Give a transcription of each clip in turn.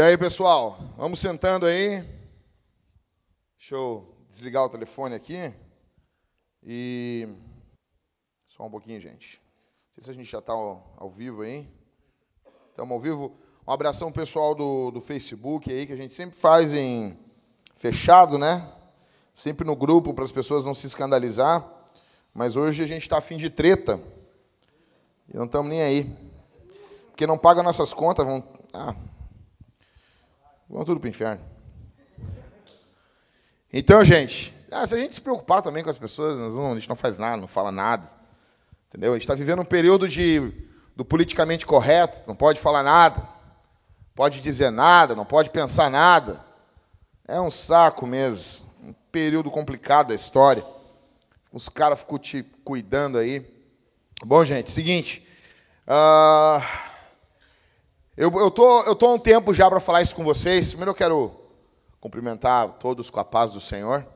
E aí, pessoal, vamos sentando aí. Deixa eu desligar o telefone aqui. E. Só um pouquinho, gente. Não sei se a gente já está ao, ao, vivo aí. Estamos ao vivo. Um abração pessoal do, do Facebook aí, que a gente sempre faz em fechado, né? Sempre no grupo, para as pessoas não se escandalizar. Mas hoje a gente está afim de treta. E não estamos nem aí. Porque não paga nossas contas, vão. Ah, Vão tudo para o inferno. Então, gente, ah, se a gente se preocupar também com as pessoas, não, a gente não faz nada, não fala nada. Entendeu? A gente está vivendo um período de, do politicamente correto, não pode falar nada, pode dizer nada, não pode pensar nada. É um saco mesmo. Um período complicado da história. Os caras ficam te cuidando aí. Bom, gente, seguinte. Uh, eu, eu, tô, eu tô há um tempo já para falar isso com vocês. Primeiro eu quero cumprimentar todos com a paz do Senhor.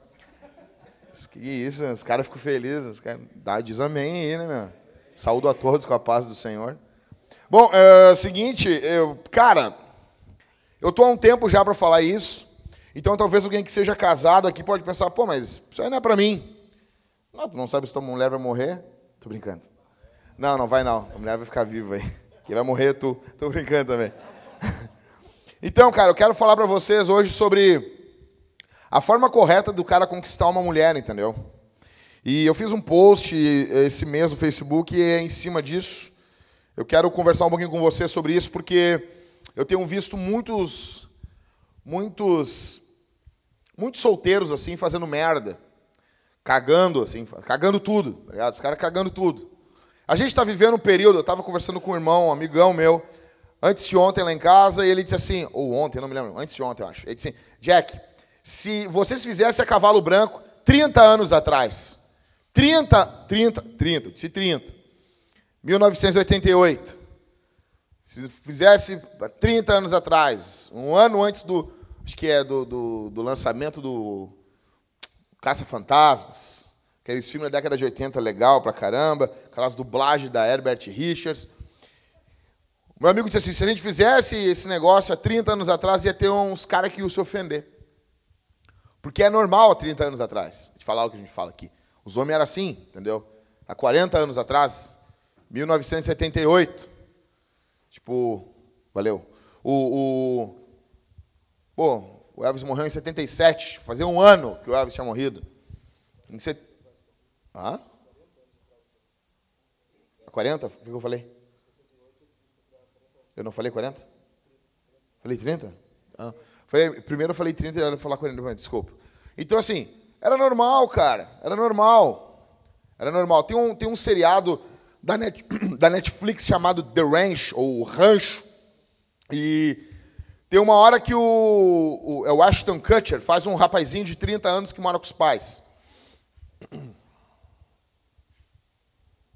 Que isso, os caras ficam felizes. Os caras, dá, diz amém aí, né, meu? Saúdo a todos com a paz do Senhor. Bom, é seguinte, eu, cara, eu tô há um tempo já para falar isso. Então talvez alguém que seja casado aqui pode pensar, pô, mas isso aí não é para mim. Não, tu não sabe se tua mulher vai morrer? Tô brincando. Não, não vai não. Tua mulher vai ficar viva aí. Quem vai morrer é tu. Tô brincando também. Então, cara, eu quero falar para vocês hoje sobre a forma correta do cara conquistar uma mulher, entendeu? E eu fiz um post esse mês no Facebook e é em cima disso. Eu quero conversar um pouquinho com você sobre isso porque eu tenho visto muitos muitos muitos solteiros assim fazendo merda, cagando assim, cagando tudo, tá ligado? Os caras cagando tudo. A gente está vivendo um período, eu estava conversando com um irmão, um amigão meu, antes de ontem lá em casa, e ele disse assim, ou ontem, não me lembro, antes de ontem, eu acho. Ele disse assim, Jack, se vocês fizessem a cavalo branco 30 anos atrás, 30, 30, 30, disse 30, 1988, se fizesse 30 anos atrás, um ano antes do, acho que é do, do, do lançamento do Caça Fantasmas, Aqueles filmes da década de 80 legal pra caramba, aquelas dublagens da Herbert Richards. Meu amigo disse assim: se a gente fizesse esse negócio há 30 anos atrás, ia ter uns caras que iam se ofender. Porque é normal há 30 anos atrás, de falar o que a gente fala aqui. Os homens eram assim, entendeu? Há 40 anos atrás, 1978. Tipo, valeu. O, o, pô, o Elvis morreu em 77, fazia um ano que o Elvis tinha morrido. Em Hã? 40? O que eu falei? Eu não falei 40? Falei 30? Ah. Falei, primeiro eu falei 30 e era falar 40, desculpa. Então, assim, era normal, cara. Era normal. Era normal. Tem um, tem um seriado da, Net, da Netflix chamado The Ranch, ou Rancho. E tem uma hora que o, o, é o Ashton Kutcher faz um rapazinho de 30 anos que mora com os pais.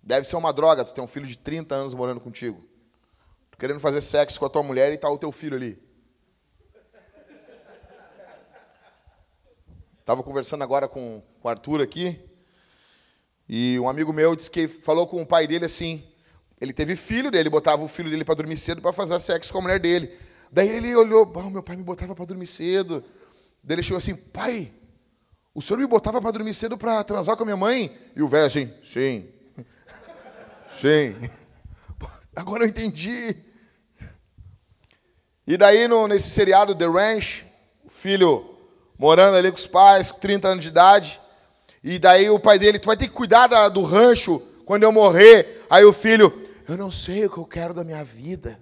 Deve ser uma droga, tu tem um filho de 30 anos morando contigo. Tu querendo fazer sexo com a tua mulher e tá o teu filho ali. Estava conversando agora com, com o Arthur aqui, e um amigo meu disse que falou com o pai dele assim, ele teve filho dele, botava o filho dele para dormir cedo para fazer sexo com a mulher dele. Daí ele olhou, oh, meu pai me botava para dormir cedo. Daí ele chegou assim, pai, o senhor me botava para dormir cedo para transar com a minha mãe? E o velho assim, sim. Sim. Agora eu entendi. E daí, no, nesse seriado The Ranch, o filho morando ali com os pais, com 30 anos de idade. E daí o pai dele, tu vai ter que cuidar da, do rancho quando eu morrer. Aí o filho, eu não sei o que eu quero da minha vida.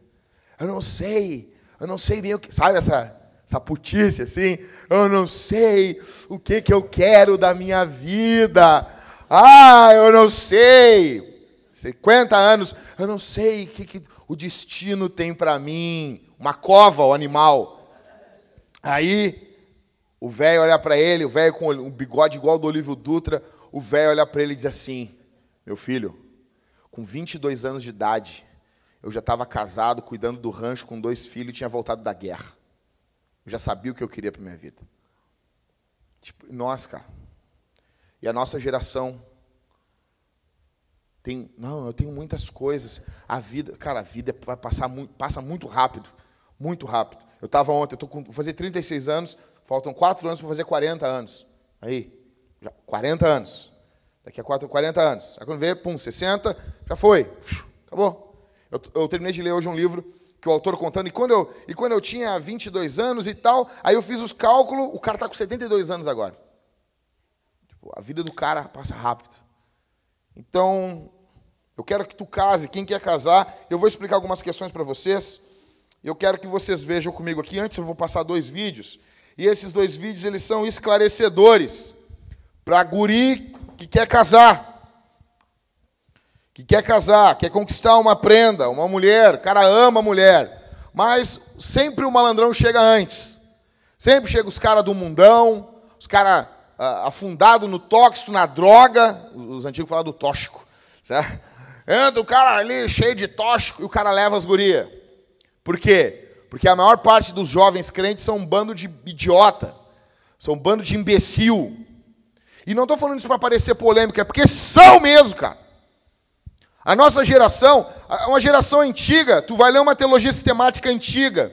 Eu não sei. Eu não sei bem o que. Sabe essa, essa putice assim? Eu não sei o que, que eu quero da minha vida. Ah, eu não sei. 50 anos, eu não sei o que, que o destino tem para mim. Uma cova, o animal. Aí, o velho olha para ele, o velho com um bigode igual ao do Olívio Dutra, o velho olha para ele e diz assim: Meu filho, com 22 anos de idade, eu já estava casado, cuidando do rancho com dois filhos e tinha voltado da guerra. Eu já sabia o que eu queria para minha vida. Tipo, nós, cara. E a nossa geração tem, não, eu tenho muitas coisas. A vida, cara, a vida vai passar muito, passa muito rápido, muito rápido. Eu estava ontem, eu tô com, vou fazer 36 anos, faltam 4 anos para fazer 40 anos. Aí, já, 40 anos. Daqui a 4, 40 anos. Aí quando vê, pum, 60, já foi. Acabou. Eu, eu terminei de ler hoje um livro que o autor contando, e quando eu, e quando eu tinha 22 anos e tal, aí eu fiz os cálculos, o cara está com 72 anos agora. Tipo, a vida do cara passa rápido. Então, eu quero que tu case, quem quer casar, eu vou explicar algumas questões para vocês. Eu quero que vocês vejam comigo aqui. Antes eu vou passar dois vídeos. E esses dois vídeos eles são esclarecedores para guri que quer casar. Que quer casar, quer conquistar uma prenda, uma mulher, o cara ama a mulher. Mas sempre o malandrão chega antes. Sempre chega os caras do mundão, os caras ah, afundados no tóxico, na droga. Os antigos falavam do tóxico. Certo? Entra o cara ali cheio de tóxico e o cara leva as gurias. Por quê? Porque a maior parte dos jovens crentes são um bando de idiota. São um bando de imbecil. E não estou falando isso para parecer polêmico, é porque são mesmo, cara. A nossa geração, uma geração antiga, tu vai ler uma teologia sistemática antiga,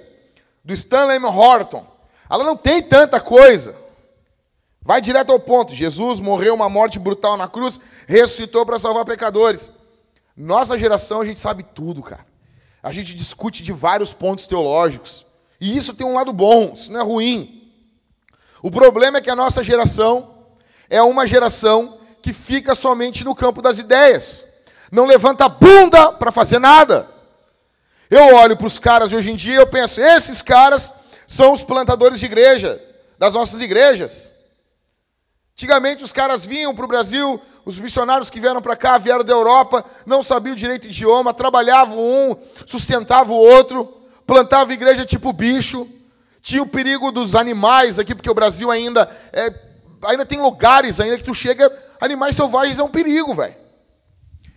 do Stanley Horton. Ela não tem tanta coisa. Vai direto ao ponto. Jesus morreu uma morte brutal na cruz, ressuscitou para salvar pecadores. Nossa geração, a gente sabe tudo, cara. A gente discute de vários pontos teológicos. E isso tem um lado bom, isso não é ruim. O problema é que a nossa geração é uma geração que fica somente no campo das ideias. Não levanta a bunda para fazer nada. Eu olho para os caras hoje em dia e eu penso, esses caras são os plantadores de igreja, das nossas igrejas. Antigamente os caras vinham para o Brasil, os missionários que vieram para cá, vieram da Europa, não sabiam direito idioma, trabalhavam um, sustentavam o outro, plantavam igreja tipo bicho. Tinha o perigo dos animais aqui, porque o Brasil ainda é, ainda tem lugares ainda que tu chega, animais selvagens é um perigo, velho.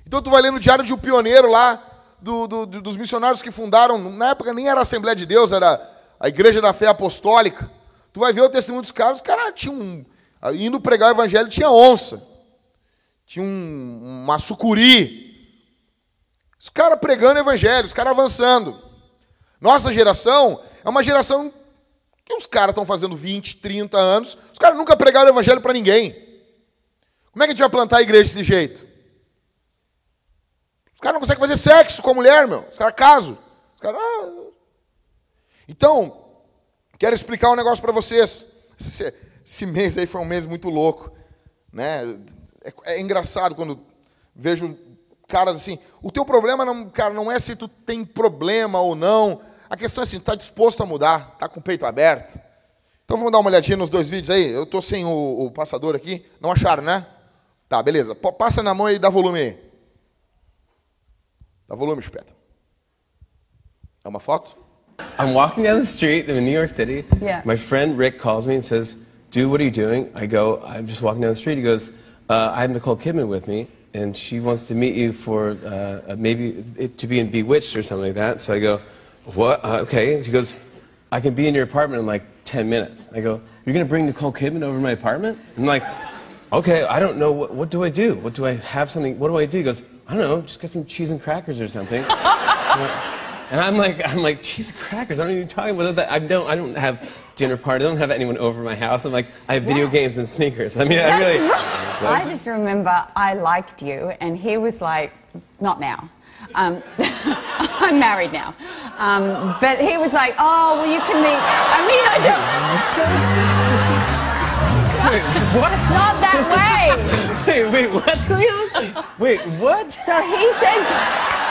Então tu vai lendo o diário de um pioneiro lá, do, do, dos missionários que fundaram, na época nem era a Assembleia de Deus, era a Igreja da Fé Apostólica. Tu vai ver o testemunho dos caras, os caras tinham um, indo pregar o evangelho, tinha onça tinha um, uma sucuri. Os caras pregando evangelho, os caras avançando. Nossa geração é uma geração que os caras estão fazendo 20, 30 anos, os caras nunca pregaram evangelho para ninguém. Como é que a gente vai plantar a igreja desse jeito? Os caras não conseguem fazer sexo com a mulher, meu. Os caras casam. Os caras... Ah. Então, quero explicar um negócio para vocês. Esse, mês aí foi um mês muito louco. Né? É, é engraçado quando vejo caras assim. O teu problema, não, cara, não é se tu tem problema ou não. A questão é assim, tu está disposto a mudar, está com o peito aberto. Então vamos dar uma olhadinha nos dois vídeos aí. Eu estou sem o, o, passador aqui. Não acharam, né? Tá, beleza. Passa na mão e dá volume aí. Dá volume, espeta. É uma foto? I'm walking down the street in New York City. Yeah. My friend Rick calls me and says, Dude, what are you doing? I go, I'm just walking down the street. He goes, uh, I have Nicole Kidman with me, and she wants to meet you for uh, maybe it, to be in Bewitched or something like that. So I go, what? Uh, okay. She goes, I can be in your apartment in like 10 minutes. I go, you're going to bring Nicole Kidman over to my apartment? I'm like, okay, I don't know. What, what do I do? What do I have something? What do I do? He goes, I don't know. Just get some cheese and crackers or something. and I'm like, I'm like, cheese crackers. I don't even talking about that. I don't, I don't have dinner party. I don't have anyone over my house. I'm like, I have video games and sneakers. I mean, That's I really. Right. I just remember I liked you, and he was like, not now. Um, I'm married now. Um, but he was like, oh, well, you can meet. I mean, I don't. wait, what? Not that way. wait, wait, what's going on? Wait, what? So he says.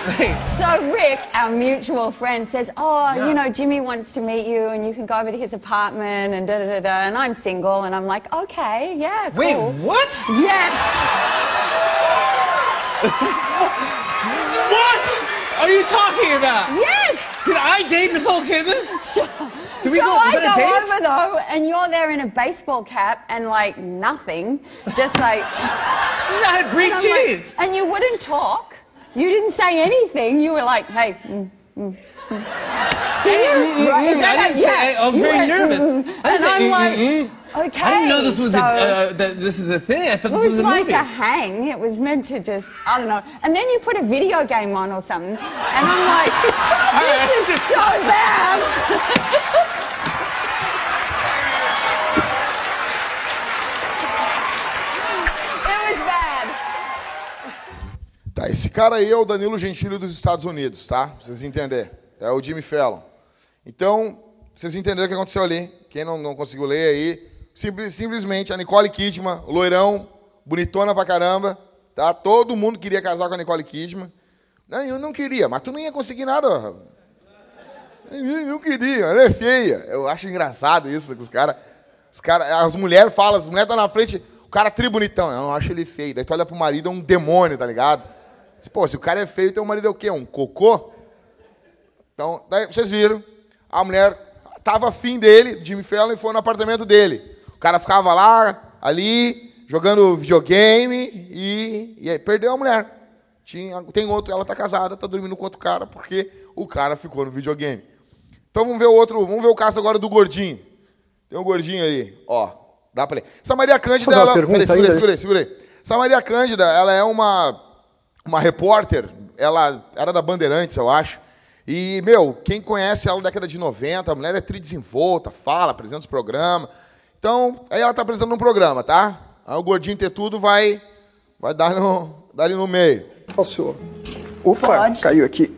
So Rick, our mutual friend, says, "Oh, yeah. you know, Jimmy wants to meet you, and you can go over to his apartment, and da da da da." And I'm single, and I'm like, "Okay, yeah, cool." Wait, what? Yes. what are you talking about? Yes. Did I date Nicole Kidman? Sure. Did we so go, I go over though, and you're there in a baseball cap and like nothing, just like. I had Greek cheese. Like, and you wouldn't talk. You didn't say anything. You were like, hey. Mm, mm, mm. Did you? Right, I didn't say, I was very nervous. I didn't say I'm like, okay. I didn't know this was so, a, uh, that this is a thing. I thought this was, a meant. It was a like movie. a hang. It was meant to just, I don't know. And then you put a video game on or something, and I'm like, this is so bad. Tá, esse cara aí é o Danilo Gentili dos Estados Unidos, tá? Pra vocês entenderem. É o Jimmy Fallon. Então, vocês entenderam o que aconteceu ali. Quem não, não conseguiu ler aí, simples, simplesmente a Nicole Kidman, loirão, bonitona pra caramba, tá? Todo mundo queria casar com a Nicole Kidman. Não, eu não queria, mas tu não ia conseguir nada. Eu não queria, ela é feia. Eu acho engraçado isso, que os caras. Os cara, as mulheres falam, as mulheres estão na frente, o cara é tri bonitão. Eu não acho ele feio. Daí tu olha pro marido, é um demônio, tá ligado? Pô, se o cara é feio, teu marido é o quê? Um cocô? Então, daí vocês viram, a mulher tava afim dele, Jimmy Fallon, e foi no apartamento dele. O cara ficava lá, ali, jogando videogame e, e aí perdeu a mulher. Tinha, tem outro, ela tá casada, tá dormindo com outro cara, porque o cara ficou no videogame. Então vamos ver o outro, vamos ver o caso agora do gordinho. Tem um gordinho aí, ó. Dá pra ler. Essa Maria Cândida, ela. Peraí, segura aí, segura aí, segura aí. Essa Maria Cândida, ela é uma uma repórter, ela era da Bandeirantes, eu acho. E, meu, quem conhece ela na década de 90, a mulher é tridesenvolta, fala, apresenta os programas. Então, aí ela está apresentando um programa, tá? Aí o gordinho ter tudo vai, vai dar, no, dar ali no meio. Posso? Opa, Pode. caiu aqui.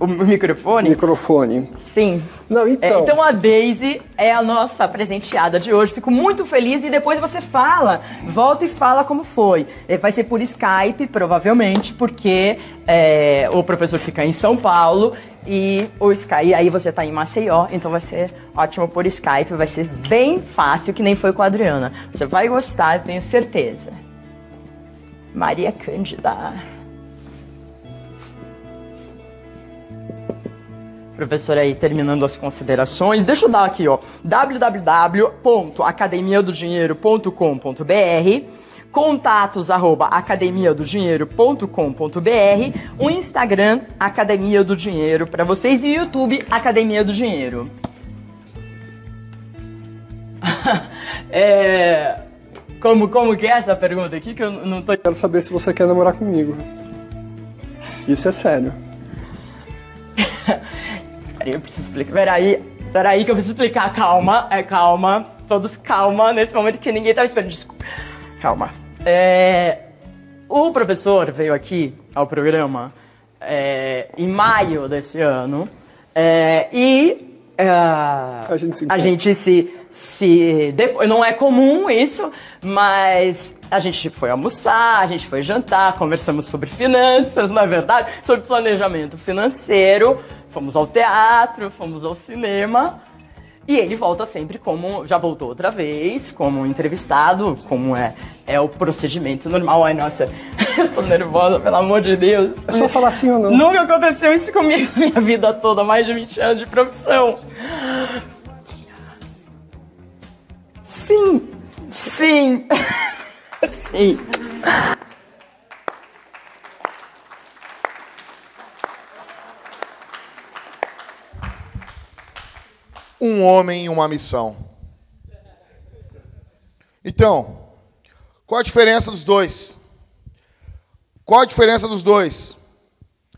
O microfone? Microfone. Sim. Não, então. É, então a Daisy é a nossa presenteada de hoje. Fico muito feliz e depois você fala, volta e fala como foi. É, vai ser por Skype, provavelmente, porque é, o professor fica em São Paulo e o Skype, aí você tá em Maceió, então vai ser ótimo por Skype, vai ser bem fácil, que nem foi com a Adriana. Você vai gostar, eu tenho certeza. Maria Cândida. Professor aí terminando as considerações. Deixa eu dar aqui, ó, www.academiadodinheiro.com.br contatos arroba academiadodinheiro.com.br o Instagram Academia do Dinheiro para vocês e o YouTube Academia do Dinheiro. é, como, como que é essa pergunta aqui que eu não tô... Quero saber se você quer namorar comigo. Isso é sério. Peraí, eu preciso explicar. Peraí, peraí que eu preciso explicar. Calma, é calma. Todos calma nesse momento que ninguém tá esperando. Desculpa. Calma. É, o professor veio aqui ao programa é, em maio desse ano é, e é, a gente se, a gente se, se depois, não é comum isso, mas a gente foi almoçar, a gente foi jantar, conversamos sobre finanças, não é verdade? Sobre planejamento financeiro. Fomos ao teatro, fomos ao cinema. E ele volta sempre como. Já voltou outra vez, como entrevistado, como é, é o procedimento normal. Ai, nossa, eu tô nervosa, pelo amor de Deus. É só falar sim ou não. Nunca aconteceu isso comigo minha vida toda, mais de 20 anos de profissão. Sim, sim, sim. Um homem e uma missão. Então, qual a diferença dos dois? Qual a diferença dos dois?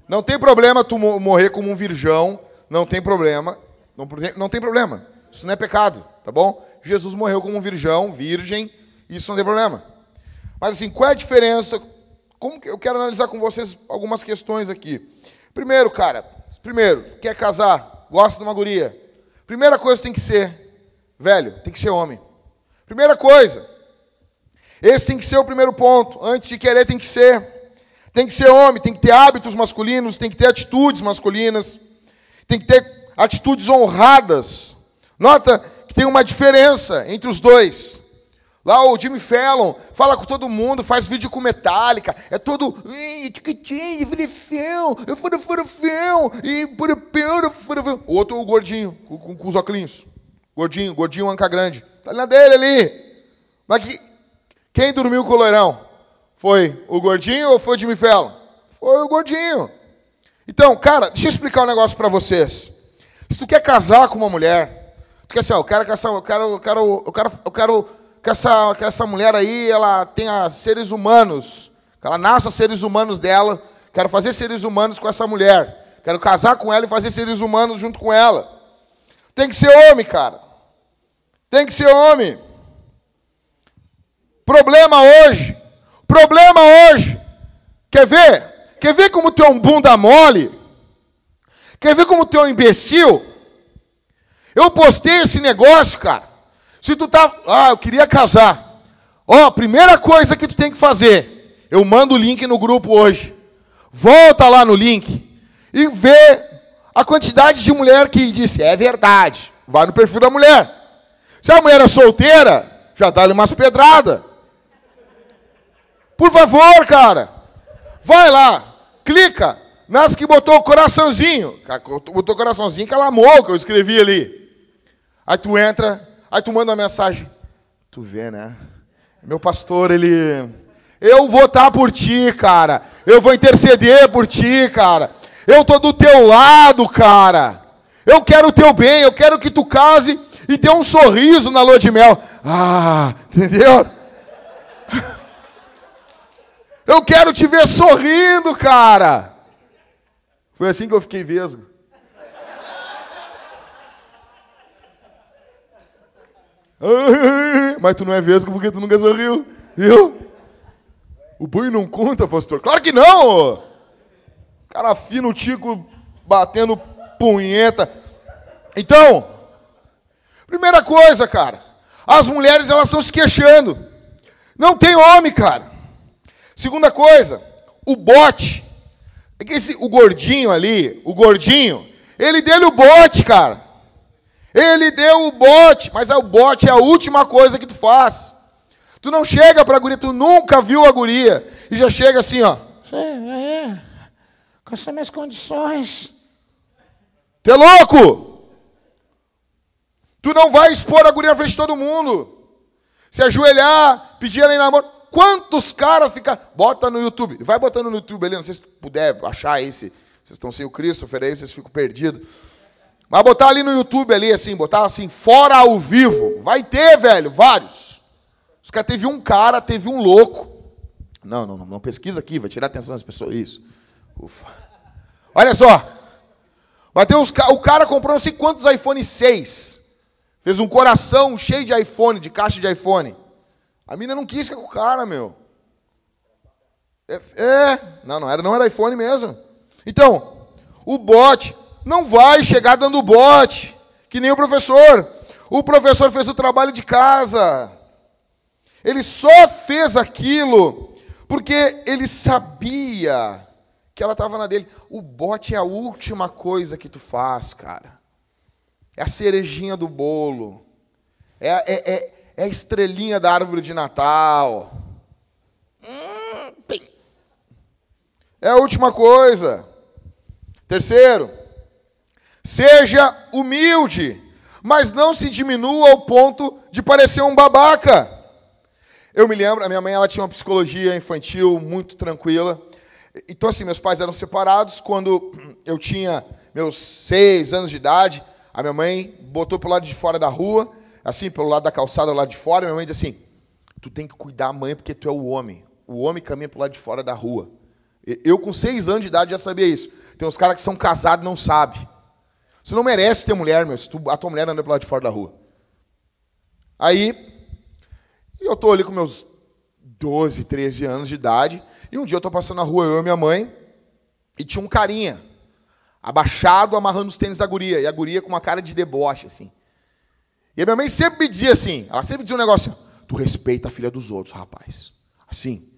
Não tem problema tu morrer como um virgão, não tem problema, não, não tem problema. Isso não é pecado, tá bom? Jesus morreu como um virgão, virgem, isso não tem problema. Mas assim, qual é a diferença? Como que eu quero analisar com vocês algumas questões aqui. Primeiro, cara, primeiro, quer casar, gosta de uma guria, Primeira coisa tem que ser, velho, tem que ser homem. Primeira coisa. Esse tem que ser o primeiro ponto. Antes de querer, tem que ser. Tem que ser homem, tem que ter hábitos masculinos, tem que ter atitudes masculinas, tem que ter atitudes honradas. Nota que tem uma diferença entre os dois. Lá o Jimmy Fallon fala com todo mundo, faz vídeo com Metallica, é todo o outro o gordinho, com, com, os óculos. Gordinho, gordinho anca grande. Tá na dele ali. Mas que, quem dormiu com o loirão? Foi o gordinho ou foi o Jimmy Fallon? Foi o gordinho. Então, cara, deixa eu explicar um negócio para vocês. Se tu quer casar com uma mulher, Porque assim, ó, eu quero que essa, eu quero, eu quero, eu quero, eu quero que essa, que essa mulher aí, ela tenha seres humanos, que ela nasça seres humanos dela. Quero fazer seres humanos com essa mulher. Quero casar com ela e fazer seres humanos junto com ela. Tem que ser homem, cara. Tem que ser homem. Problema hoje. Problema hoje. Quer ver? Quer ver como tu é um bunda mole? Quer ver como tu é um imbecil? Eu postei esse negócio, cara. Se tu tá. Ah, eu queria casar. Ó, oh, primeira coisa que tu tem que fazer. Eu mando o link no grupo hoje. Volta lá no link e vê a quantidade de mulher que disse: é verdade. Vai no perfil da mulher. Se a mulher é solteira, já dá-lhe umas pedradas. Por favor, cara. Vai lá, clica nas que botou o coraçãozinho. Botou o coraçãozinho que ela amou que eu escrevi ali. Aí tu entra, aí tu manda uma mensagem. Tu vê, né? Meu pastor, ele. Eu vou estar tá por ti, cara. Eu vou interceder por ti, cara. Eu tô do teu lado, cara. Eu quero o teu bem, eu quero que tu case e dê um sorriso na lua de mel. Ah, entendeu? Eu quero te ver sorrindo, cara. Foi assim que eu fiquei vesgo. Mas tu não é vesgo porque tu nunca sorriu, viu? O boi não conta, pastor? Claro que não! Cara fino, tico batendo punheta. Então, primeira coisa, cara, as mulheres elas estão se queixando. Não tem homem, cara. Segunda coisa, o bote. É esse, o gordinho ali, o gordinho, ele deu o bote, cara. Ele deu o bote, mas o bote é a última coisa que tu faz. Tu não chega para a guria, tu nunca viu a guria, e já chega assim, ó. É, quais são minhas condições? Tu é louco? Tu não vai expor a guria na frente de todo mundo. Se ajoelhar, pedir ela em namoro. Quantos caras ficam. Bota no YouTube. Vai botando no YouTube ali, não sei se puder achar esse. Vocês estão sem o Christopher aí, vocês ficam perdidos. Vai botar ali no YouTube ali, assim, botar assim, fora ao vivo. Vai ter, velho, vários. Os caras teve um cara, teve um louco. Não, não, não, pesquisa aqui, vai tirar atenção das pessoas. Isso. Ufa. Olha só. Vai ter os, o cara comprou não sei quantos iPhone 6. Fez um coração cheio de iPhone, de caixa de iPhone. A mina não quis ficar com o cara, meu. É, é, não, não era, não era iPhone mesmo. Então, o bot não vai chegar dando bote, que nem o professor. O professor fez o trabalho de casa. Ele só fez aquilo porque ele sabia que ela estava na dele. O bote é a última coisa que tu faz, cara. É a cerejinha do bolo. É, é, é, é a estrelinha da árvore de Natal. Hum, é a última coisa. Terceiro, seja humilde, mas não se diminua ao ponto de parecer um babaca. Eu me lembro, a minha mãe ela tinha uma psicologia infantil muito tranquila. Então, assim, meus pais eram separados. Quando eu tinha meus seis anos de idade, a minha mãe botou para o lado de fora da rua assim, pelo lado da calçada, lá de fora, minha mãe diz assim: Tu tem que cuidar mãe porque tu é o homem. O homem caminha pro lado de fora da rua. Eu, com seis anos de idade, já sabia isso. Tem uns caras que são casados e não sabem. Você não merece ter mulher, meu, se tu, a tua mulher anda pro lado de fora da rua. Aí, eu tô ali com meus 12, 13 anos de idade, e um dia eu tô passando na rua, eu e minha mãe, e tinha um carinha, abaixado, amarrando os tênis da guria, e a guria com uma cara de deboche, assim. E a minha mãe sempre me dizia assim, ela sempre dizia um negócio assim, tu respeita a filha dos outros, rapaz. Assim,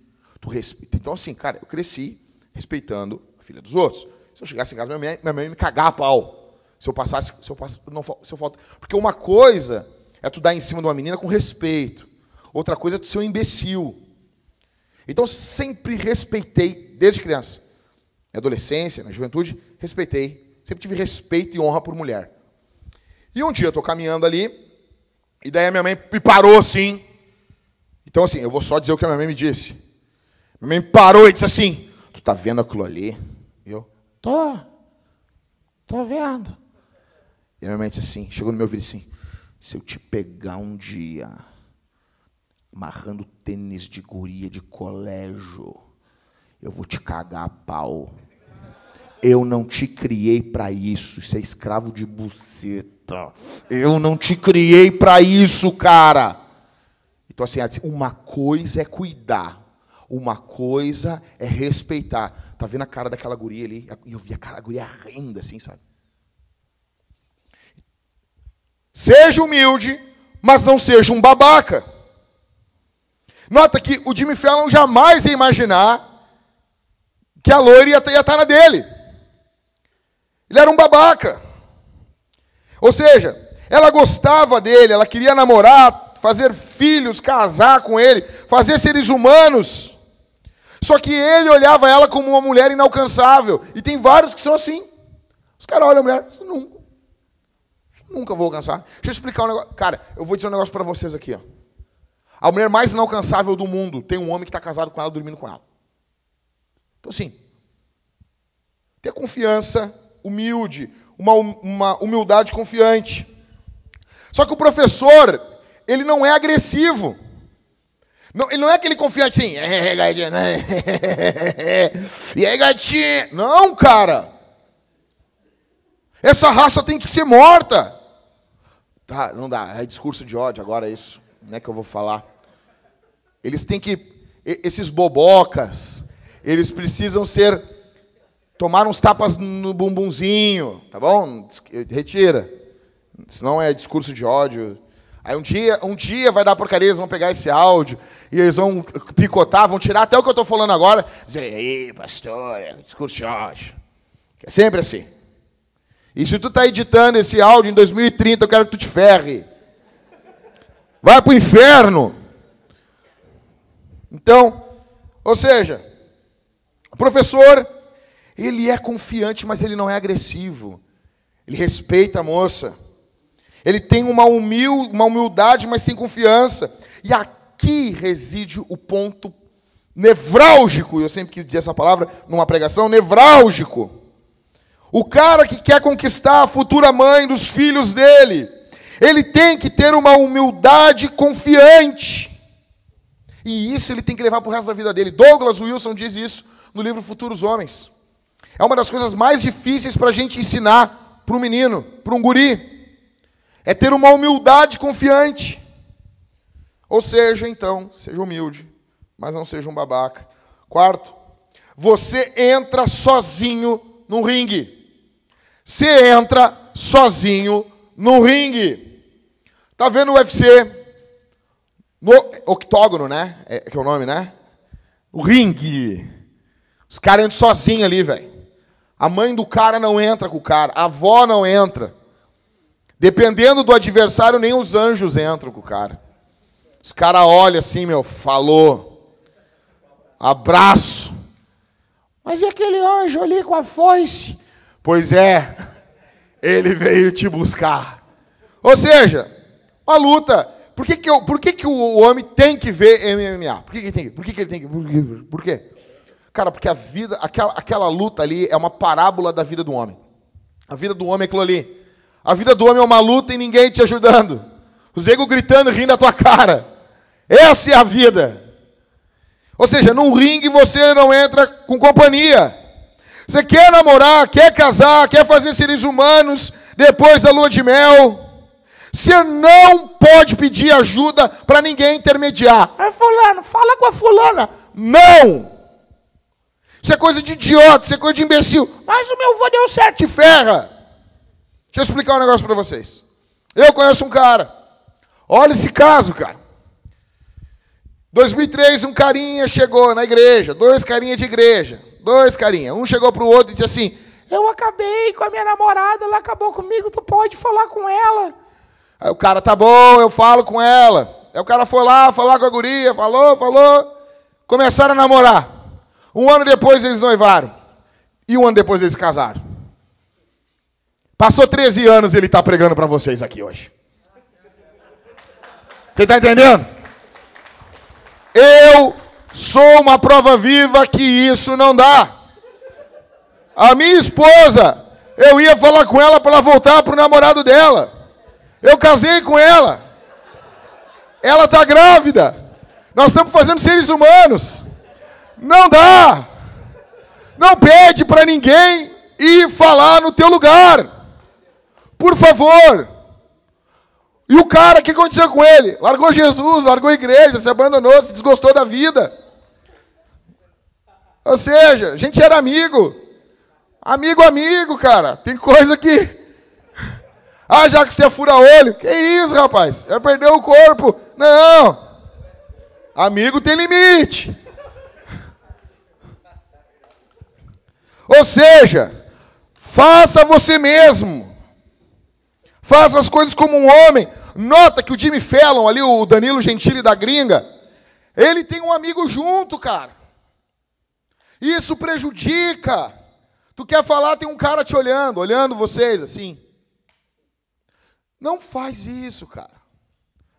tu respeita. Então assim, cara, eu cresci respeitando a filha dos outros. Se eu chegasse em casa, minha mãe, minha mãe me cagar a pau. Se eu passasse, se eu passasse, não, se eu falta. Porque uma coisa é tu dar em cima de uma menina com respeito. Outra coisa é tu ser um imbecil. Então sempre respeitei, desde criança, na adolescência, na juventude, respeitei. Sempre tive respeito e honra por mulher. E um dia eu estou caminhando ali, e daí a minha mãe me parou assim. Então, assim, eu vou só dizer o que a minha mãe me disse. Minha mãe parou e disse assim: Tu tá vendo aquilo ali? E eu, tô. Tô vendo. E a minha mãe disse assim: chegou no meu ouvido assim: Se eu te pegar um dia amarrando tênis de guria de colégio, eu vou te cagar a pau. Eu não te criei para isso. Isso é escravo de buceta. Eu não te criei para isso, cara. Então, assim, uma coisa é cuidar, uma coisa é respeitar. Tá vendo a cara daquela guria ali? E eu vi a cara da guria rindo, assim, sabe? Seja humilde, mas não seja um babaca. Nota que o Jimmy Fallon jamais ia imaginar que a loira ia, estar na dele. Ele era um babaca. Ou seja, ela gostava dele, ela queria namorar, fazer filhos, casar com ele, fazer seres humanos. Só que ele olhava ela como uma mulher inalcançável. E tem vários que são assim. Os caras olham a mulher, nunca, nunca vou alcançar. Deixa eu explicar um negócio. Cara, eu vou dizer um negócio para vocês aqui. Ó. A mulher mais inalcançável do mundo tem um homem que está casado com ela, dormindo com ela. Então, assim, ter confiança, humilde, uma, uma humildade confiante. Só que o professor, ele não é agressivo. Não, ele não é aquele confiante assim, é, gatinha, né? e aí, gatinha? Não, cara. Essa raça tem que ser morta. Tá, não dá, é discurso de ódio agora isso. Não é que eu vou falar. Eles têm que, esses bobocas, eles precisam ser tomar uns tapas no bumbumzinho, tá bom? Retira. Senão é discurso de ódio. Aí um dia, um dia vai dar porcaria, eles vão pegar esse áudio e eles vão picotar, vão tirar até o que eu estou falando agora. Dizer, aí, pastor, é discurso de ódio. É sempre assim. E se tu está editando esse áudio em 2030, eu quero que tu te ferre. Vai para o inferno. Então, ou seja, o professor ele é confiante, mas ele não é agressivo. Ele respeita a moça. Ele tem uma, humil, uma humildade, mas tem confiança. E aqui reside o ponto nevrálgico. Eu sempre quis dizer essa palavra numa pregação: nevrálgico. O cara que quer conquistar a futura mãe dos filhos dele, ele tem que ter uma humildade confiante. E isso ele tem que levar para o resto da vida dele. Douglas Wilson diz isso no livro Futuros Homens. É uma das coisas mais difíceis para a gente ensinar para um menino, para um guri. É ter uma humildade confiante. Ou seja, então, seja humilde, mas não seja um babaca. Quarto, você entra sozinho no ringue. Você entra sozinho no ringue. Tá vendo o UFC? No octógono, né? É, que é o nome, né? O ringue. Os caras entram sozinhos ali, velho. A mãe do cara não entra com o cara, a avó não entra. Dependendo do adversário, nem os anjos entram com o cara. Os caras olham assim, meu, falou. Abraço. Mas e aquele anjo ali com a foice? Pois é, ele veio te buscar. Ou seja, uma luta. Por que, que, eu, por que, que o homem tem que ver MMA? Por que, que, ele, tem, por que, que ele tem que. Por quê? Cara, porque a vida, aquela, aquela luta ali é uma parábola da vida do homem. A vida do homem é aquilo ali. A vida do homem é uma luta e ninguém te ajudando. Os egos gritando rindo da tua cara. Essa é a vida. Ou seja, num ringue você não entra com companhia. Você quer namorar, quer casar, quer fazer seres humanos depois da lua de mel. Você não pode pedir ajuda para ninguém intermediar. É fulano, fala com a fulana. Não! Isso é coisa de idiota, isso é coisa de imbecil. Mas o meu avô deu certo, e ferra. Deixa eu explicar um negócio para vocês. Eu conheço um cara. Olha esse caso, cara. 2003, um carinha chegou na igreja, dois carinhas de igreja, dois carinhas. Um chegou para o outro e disse assim: Eu acabei com a minha namorada, ela acabou comigo, tu pode falar com ela. Aí o cara, tá bom, eu falo com ela. Aí o cara foi lá falar com a guria, falou, falou. Começaram a namorar. Um ano depois eles noivaram. E um ano depois eles casaram. Passou 13 anos e ele está pregando para vocês aqui hoje. Você está entendendo? Eu sou uma prova viva que isso não dá. A minha esposa, eu ia falar com ela para ela voltar para o namorado dela. Eu casei com ela. Ela está grávida. Nós estamos fazendo seres humanos. Não dá. Não pede para ninguém ir falar no teu lugar. Por favor. E o cara, o que aconteceu com ele? Largou Jesus, largou a igreja, se abandonou, se desgostou da vida. Ou seja, a gente era amigo. Amigo, amigo, cara. Tem coisa que. Ah, já que você é fura-olho. Que isso, rapaz? Já perdeu o corpo. Não. Amigo tem limite. Ou seja, faça você mesmo. Faça as coisas como um homem. Nota que o Jimmy Fallon, ali, o Danilo Gentili da gringa, ele tem um amigo junto, cara. Isso prejudica. Tu quer falar, tem um cara te olhando, olhando vocês assim. Não faz isso, cara.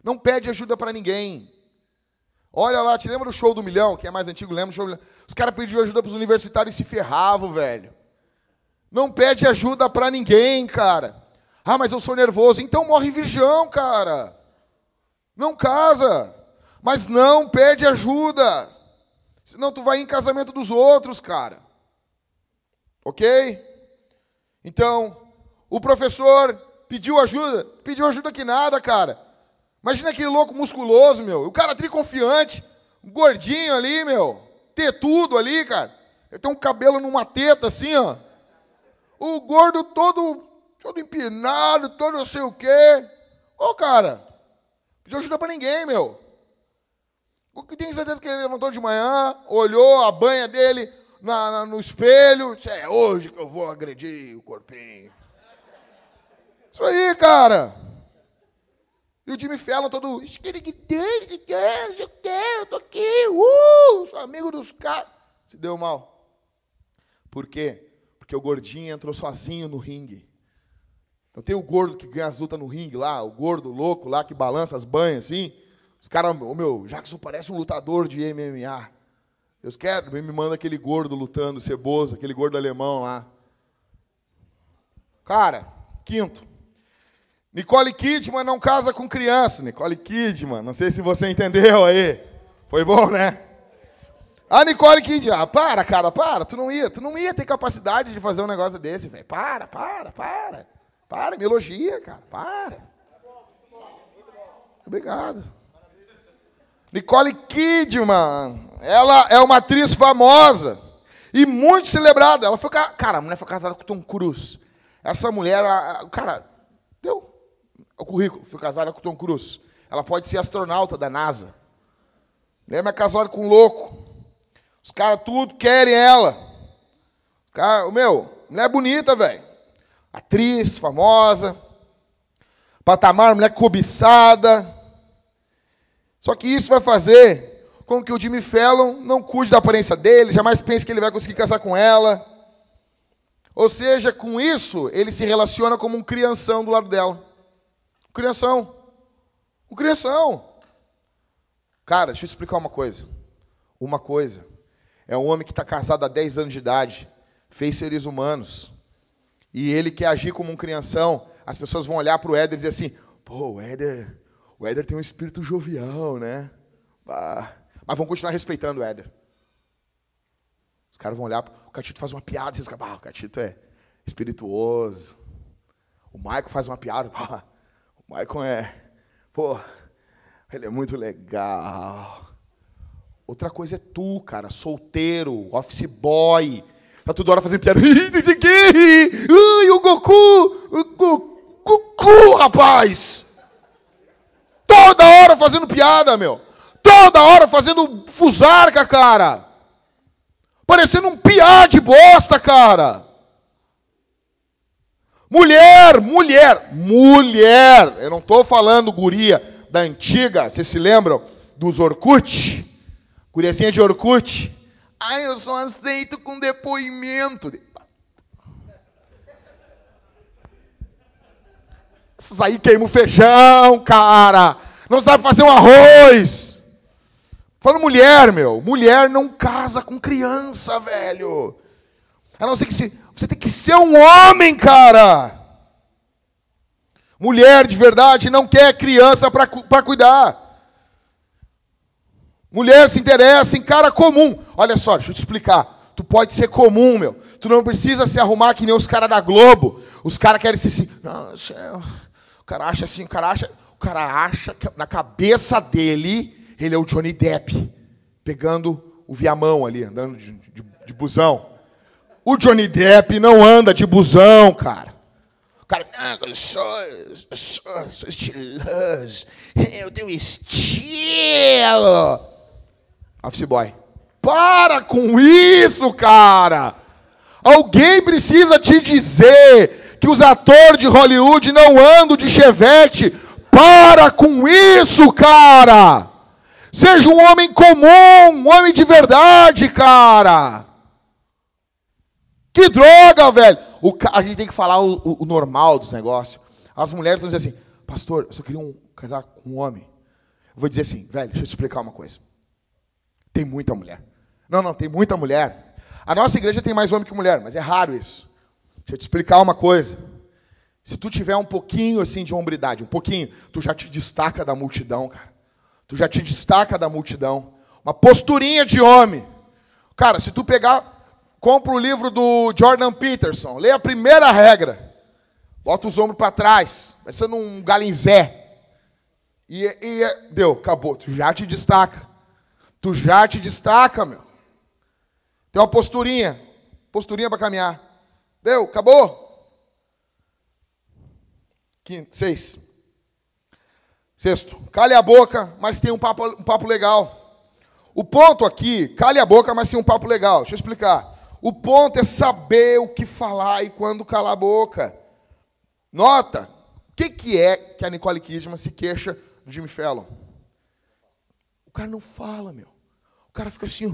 Não pede ajuda para ninguém. Olha lá, te lembra do show do milhão? Quem é mais antigo lembra do show do milhão? Os caras pediam ajuda para os universitários e se ferravam, velho. Não pede ajuda para ninguém, cara. Ah, mas eu sou nervoso. Então morre virgão, cara. Não casa. Mas não pede ajuda. Senão tu vai em casamento dos outros, cara. Ok? Então, o professor pediu ajuda. Pediu ajuda que nada, cara. Imagina aquele louco musculoso, meu. O cara triconfiante. Gordinho ali, meu. Ter tudo ali, cara. Ele tem um cabelo numa teta assim, ó. O gordo todo, todo empinado, todo não sei o quê. Ô, cara. Pediu ajuda para ninguém, meu. O que tem certeza que ele levantou de manhã, olhou a banha dele na, na, no espelho, disse, é hoje que eu vou agredir o corpinho. Isso aí, cara. E o Jimmy Fallon todo, eu quero, eu tô aqui, uh, sou amigo dos caras. Se deu mal. Por quê? Porque o gordinho entrou sozinho no ringue. Então tem o gordo que ganha as lutas no ringue lá, o gordo louco lá que balança as banhas assim. Os caras, oh, meu, Jackson parece um lutador de MMA. Deus quer, me manda aquele gordo lutando, ceboso, aquele gordo alemão lá. Cara, quinto. Nicole Kidman não casa com criança. Nicole Kidman, não sei se você entendeu aí. Foi bom, né? A Nicole Kidman, ah, para, cara, para. Tu não ia, tu não ia ter capacidade de fazer um negócio desse, velho. Para, para, para. Para, me elogia, cara. Para. Obrigado. Nicole Kidman, ela é uma atriz famosa e muito celebrada. Ela foi, cara, a mulher foi casada com Tom Cruise. Essa mulher, cara, deu o currículo, foi casada com Tom Cruise. Ela pode ser astronauta da NASA. Lembra é casada com um louco. Os caras tudo querem ela. Cara, meu, mulher bonita, velho. Atriz, famosa. Patamar, mulher cobiçada. Só que isso vai fazer com que o Jimmy Fallon não cuide da aparência dele, jamais pense que ele vai conseguir casar com ela. Ou seja, com isso, ele se relaciona como um crianção do lado dela. Um crianção. Um crianção. Cara, deixa eu explicar uma coisa. Uma coisa. É um homem que está casado há 10 anos de idade, fez seres humanos. E ele quer agir como um crianção. As pessoas vão olhar para o Éder e dizer assim: pô, o Éder o Éder tem um espírito jovial, né? mas vão continuar respeitando o Éder. Os caras vão olhar, o Catito faz uma piada, vocês ah, o Catito é espirituoso. O Maicon faz uma piada, ah, o Maicon é, pô, ele é muito legal. Outra coisa é tu, cara, solteiro, office boy. Tá toda hora fazendo piada. Ai, o Goku! O Goku, rapaz! Toda hora fazendo piada, meu. Toda hora fazendo fusarca, cara. Parecendo um piá de bosta, cara. Mulher, mulher, mulher. Eu não estou falando guria da antiga. Vocês se lembram dos Orkut? Guriazinha de Orkut. Ai, eu só aceito com depoimento. Essas aí queimam feijão, cara. Não sabe fazer um arroz. Falando mulher, meu. Mulher não casa com criança, velho. A não ser que se, você tem que ser um homem, cara. Mulher de verdade não quer criança para cuidar. Mulher se interessa em cara comum. Olha só, deixa eu te explicar. Tu pode ser comum, meu. Tu não precisa se arrumar que nem os caras da Globo. Os caras querem ser assim. Não, é o cara acha assim, o cara acha. Cara acha que na cabeça dele, ele é o Johnny Depp. Pegando o viamão ali, andando de, de, de busão. O Johnny Depp não anda de busão, cara. O cara, não, eu sou, eu sou, sou estiloso, eu tenho estilo. Office boy. Para com isso, cara! Alguém precisa te dizer que os atores de Hollywood não andam de chevette. Para com isso, cara! Seja um homem comum, um homem de verdade, cara. Que droga, velho. O, a gente tem que falar o, o, normal dos negócios. As mulheres estão dizendo assim, pastor, eu só queria um, casar com um homem. Eu vou dizer assim, velho, deixa eu te explicar uma coisa. Tem muita mulher. Não, não, tem muita mulher. A nossa igreja tem mais homem que mulher, mas é raro isso. Deixa eu te explicar uma coisa. Se tu tiver um pouquinho assim de hombridade, um pouquinho, tu já te destaca da multidão, cara. Tu já te destaca da multidão. Uma posturinha de homem. Cara, se tu pegar, compra o livro do Jordan Peterson, lê a primeira regra. Bota os ombros para trás, parecendo um galinzé. E, e deu, acabou. Tu já te destaca. Tu já te destaca, meu. Tem uma posturinha. Posturinha para caminhar. Deu? Acabou? Quinto, seis. Sexto. Cale a boca, mas tem um papo, um papo legal. O ponto aqui, cale a boca, mas tem um papo legal. Deixa eu explicar. O ponto é saber o que falar e quando calar a boca. Nota, o que, que é que a Nicole Kidman se queixa do Jimmy Fallon? O cara não fala, meu. O cara fica assim.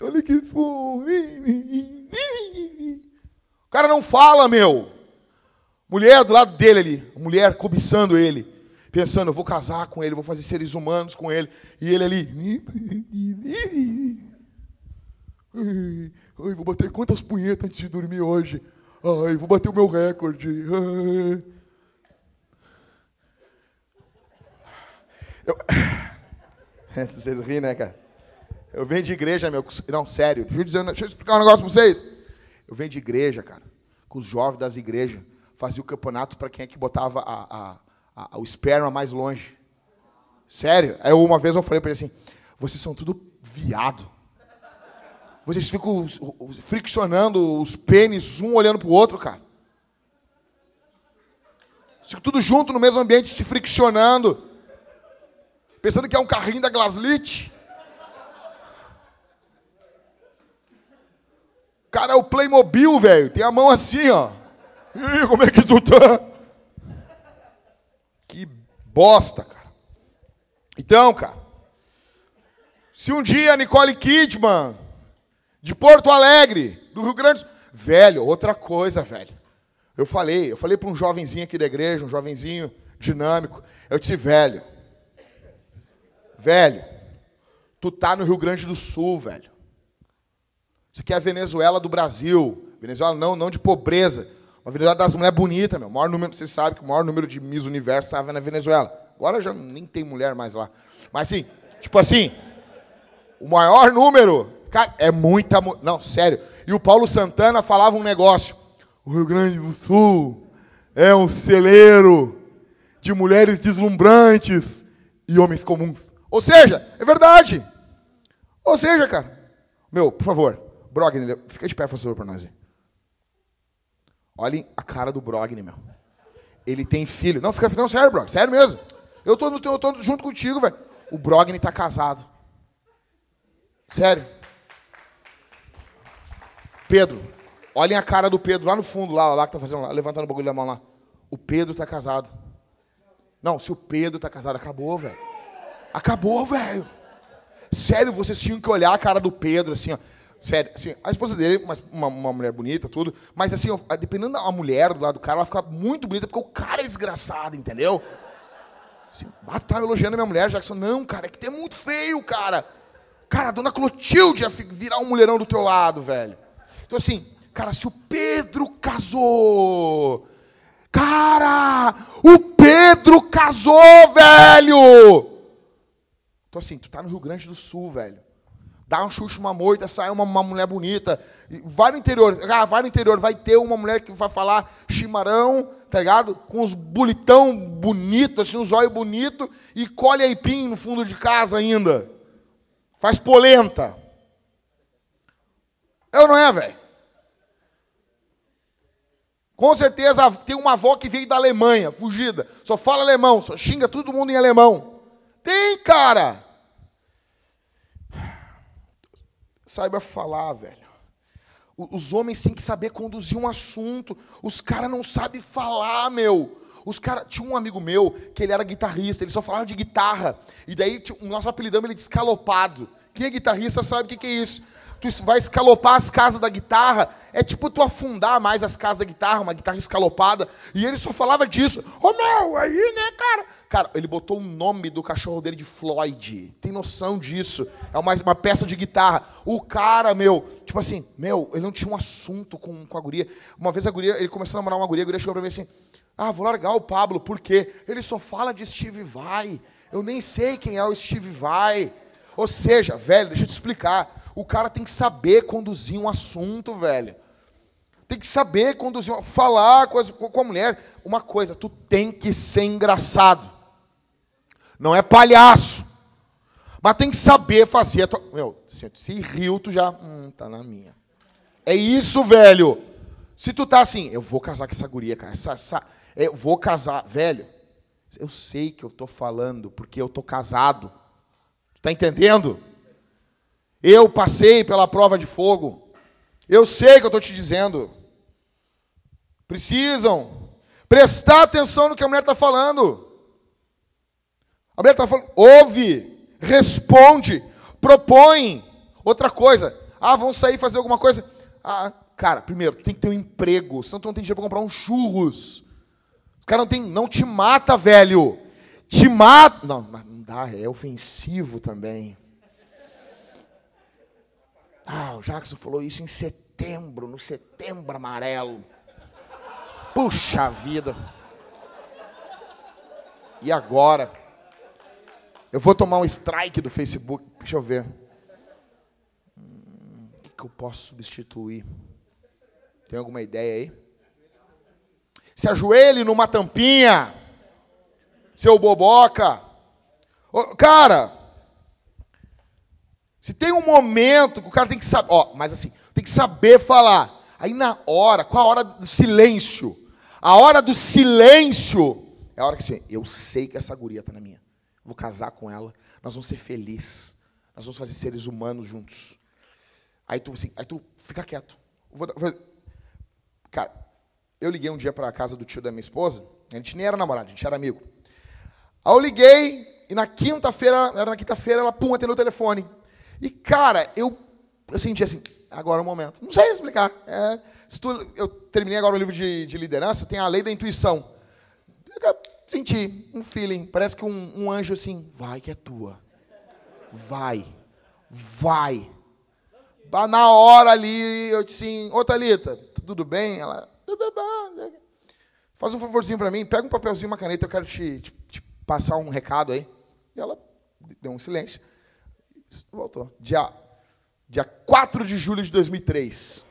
Olha que fome. O cara não fala, meu. Mulher do lado dele ali, mulher cobiçando ele, pensando, eu vou casar com ele, vou fazer seres humanos com ele, e ele ali. Ai, vou bater quantas punhetas antes de dormir hoje? Ai, vou bater o meu recorde. Eu... Vocês riem, né, cara? Eu venho de igreja, meu. Não, sério. Deixa eu, dizer, deixa eu explicar um negócio pra vocês. Eu venho de igreja, cara. Com os jovens das igrejas. Fazia o campeonato para quem é que botava a, a, a, o esperma mais longe. Sério. Aí uma vez eu falei para ele assim: vocês são tudo viado. Vocês ficam friccionando os pênis, um olhando para o outro, cara. Ficam tudo junto no mesmo ambiente, se friccionando pensando que é um carrinho da Glaslit. Cara, é o Playmobil, velho. Tem a mão assim, ó. Aí, como é que tu tá? Que bosta, cara. Então, cara. Se um dia a Nicole Kidman, de Porto Alegre, do Rio Grande Velho, outra coisa, velho. Eu falei, eu falei para um jovenzinho aqui da igreja, um jovenzinho dinâmico. Eu disse, velho, Velho, tu tá no Rio Grande do Sul, velho. Isso aqui é a Venezuela do Brasil. Venezuela não, não de pobreza. Uma Venezuela das mulheres bonitas, meu. O maior número, vocês sabem que o maior número de Miss Universo estava na Venezuela. Agora já nem tem mulher mais lá. Mas assim, tipo assim, o maior número, cara, é muita, não, sério. E o Paulo Santana falava um negócio. O Rio Grande do Sul é um celeiro de mulheres deslumbrantes e homens comuns. Ou seja, é verdade. Ou seja, cara. Meu, por favor, Brogni, fica de pé, por favor, para nós. Olhem a cara do Brogni, meu. Ele tem filho. Não, fica, não, sério, Brogni, sério mesmo. Eu tô, eu tô junto contigo, velho. O Brogni tá casado. Sério. Pedro, olhem a cara do Pedro lá no fundo, lá, lá que tá fazendo, lá, levantando o bagulho da mão lá. O Pedro tá casado. Não, se o Pedro tá casado, acabou, velho. Acabou, velho. Sério, vocês tinham que olhar a cara do Pedro, assim, ó. Sério, assim, a esposa dele, uma, uma mulher bonita, tudo. Mas assim, dependendo da mulher do lado do cara, ela fica muito bonita, porque o cara é desgraçado, entendeu? Assim, ah, tá elogiando a minha mulher, Jackson. Não, cara, é que tem muito feio, cara. Cara, a dona Clotilde ia virar um mulherão do teu lado, velho. Então, assim. Cara, se o Pedro casou. Cara, o Pedro casou, velho. Então assim, tu tá no Rio Grande do Sul, velho. Dá um chute, uma moita, sai uma, uma mulher bonita. Vai no interior, ah, vai no interior, vai ter uma mulher que vai falar chimarrão, tá ligado? Com os bulitão bonito, assim, um zóio bonito, e colhe aipim no fundo de casa ainda. Faz polenta. É ou não é, velho? Com certeza tem uma avó que veio da Alemanha, fugida. Só fala alemão, só xinga todo mundo em alemão. Tem, cara. Saiba falar, velho. Os homens têm que saber conduzir um assunto. Os caras não sabem falar, meu. Os cara tinha um amigo meu que ele era guitarrista, ele só falava de guitarra. E daí o nosso apelidamos ele de escalopado. Quem é guitarrista sabe o que, que é isso tu vai escalopar as casas da guitarra, é tipo tu afundar mais as casas da guitarra, uma guitarra escalopada, e ele só falava disso. Ô oh, meu, aí, né, cara? Cara, ele botou o nome do cachorro dele de Floyd. Tem noção disso? É uma, uma peça de guitarra. O cara, meu, tipo assim, meu, ele não tinha um assunto com, com a guria. Uma vez a guria, ele começou a namorar uma guria, a guria chegou pra mim assim, ah, vou largar o Pablo, por quê? Ele só fala de Steve Vai. Eu nem sei quem é o Steve Vai. Ou seja, velho, deixa eu te explicar. O cara tem que saber conduzir um assunto, velho. Tem que saber conduzir, falar com, as, com a mulher. Uma coisa, tu tem que ser engraçado. Não é palhaço. Mas tem que saber fazer. Tua... Meu, se riu, tu já. Hum, tá na minha. É isso, velho. Se tu tá assim, eu vou casar com essa guria, cara. Essa, essa, eu vou casar, velho. Eu sei que eu tô falando porque eu tô casado. Tá entendendo? Eu passei pela prova de fogo. Eu sei que eu estou te dizendo. Precisam prestar atenção no que a mulher está falando. A mulher está falando, ouve, responde, propõe. Outra coisa, ah, vão sair fazer alguma coisa. Ah, cara, primeiro, tu tem que ter um emprego, senão tu não tem dinheiro para comprar uns churros. Os caras não tem, não te mata, velho. Te mata. Não, não dá, é ofensivo também. Ah, o Jackson falou isso em setembro, no setembro amarelo. Puxa vida. E agora? Eu vou tomar um strike do Facebook. Deixa eu ver. Hum, o que, que eu posso substituir? Tem alguma ideia aí? Se ajoelhe numa tampinha. Seu boboca. cara, se tem um momento que o cara tem que saber, ó, mas assim, tem que saber falar. Aí na hora, qual a hora do silêncio? A hora do silêncio é a hora que assim, eu sei que essa guria tá na minha. Vou casar com ela, nós vamos ser felizes. Nós vamos fazer seres humanos juntos. Aí tu assim, aí tu fica quieto. Vou, vou... Cara, eu liguei um dia para a casa do tio da minha esposa, a gente nem era namorado, a gente era amigo. Aí eu liguei e na quinta-feira, era na quinta-feira, ela pum, atendeu o telefone. E, cara, eu, senti assim, agora é o momento. Não sei explicar. É, tu, eu terminei agora o livro de, de, liderança, tem a lei da intuição. Eu senti um feeling, parece que um, um anjo assim, vai que é tua. Vai. Vai. Na hora ali, eu disse assim, ô Thalita, tudo bem? Ela, tudo bem. Faz um favorzinho para mim, pega um papelzinho, uma caneta, eu quero te, te, te passar um recado aí. E ela deu um silêncio. Voltou. Dia, dia 4 de julho de 2003.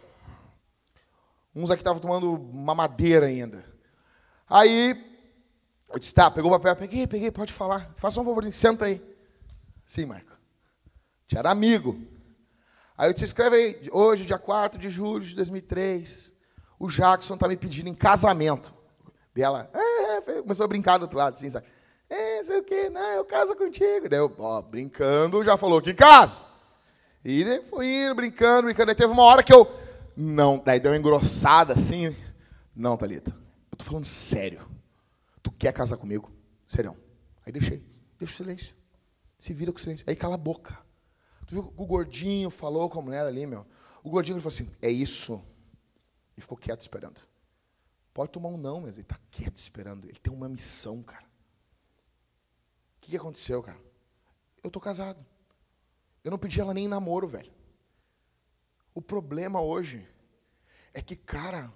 Uns aqui estavam tomando uma madeira ainda. Aí, eu disse, tá, pegou o papel, peguei, peguei, pode falar. Faça um favorzinho, senta aí. Sim, Marco. Já era amigo. Aí eu disse, escreve aí, hoje, dia 4 de julho de 2003, o Jackson está me pedindo em casamento. Dela, é, é, começou a brincar do outro lado, assim, sabe? É, sei o quê, não, eu caso contigo. Daí eu, ó, brincando, já falou que casa. E ele foi indo, brincando, brincando. Aí teve uma hora que eu. Não, daí deu uma engrossada assim. Não, Thalita, eu tô falando sério. Tu quer casar comigo? Serião. Aí deixei. Deixa o silêncio. Se vira com o silêncio. Aí cala a boca. Tu viu o gordinho falou com a mulher ali, meu? O gordinho falou assim: é isso. E ficou quieto esperando. Pode tomar um não, mas ele está quieto esperando. Ele tem uma missão, cara que, que aconteceu, cara? Eu tô casado. Eu não pedi ela nem namoro, velho. O problema hoje é que, cara,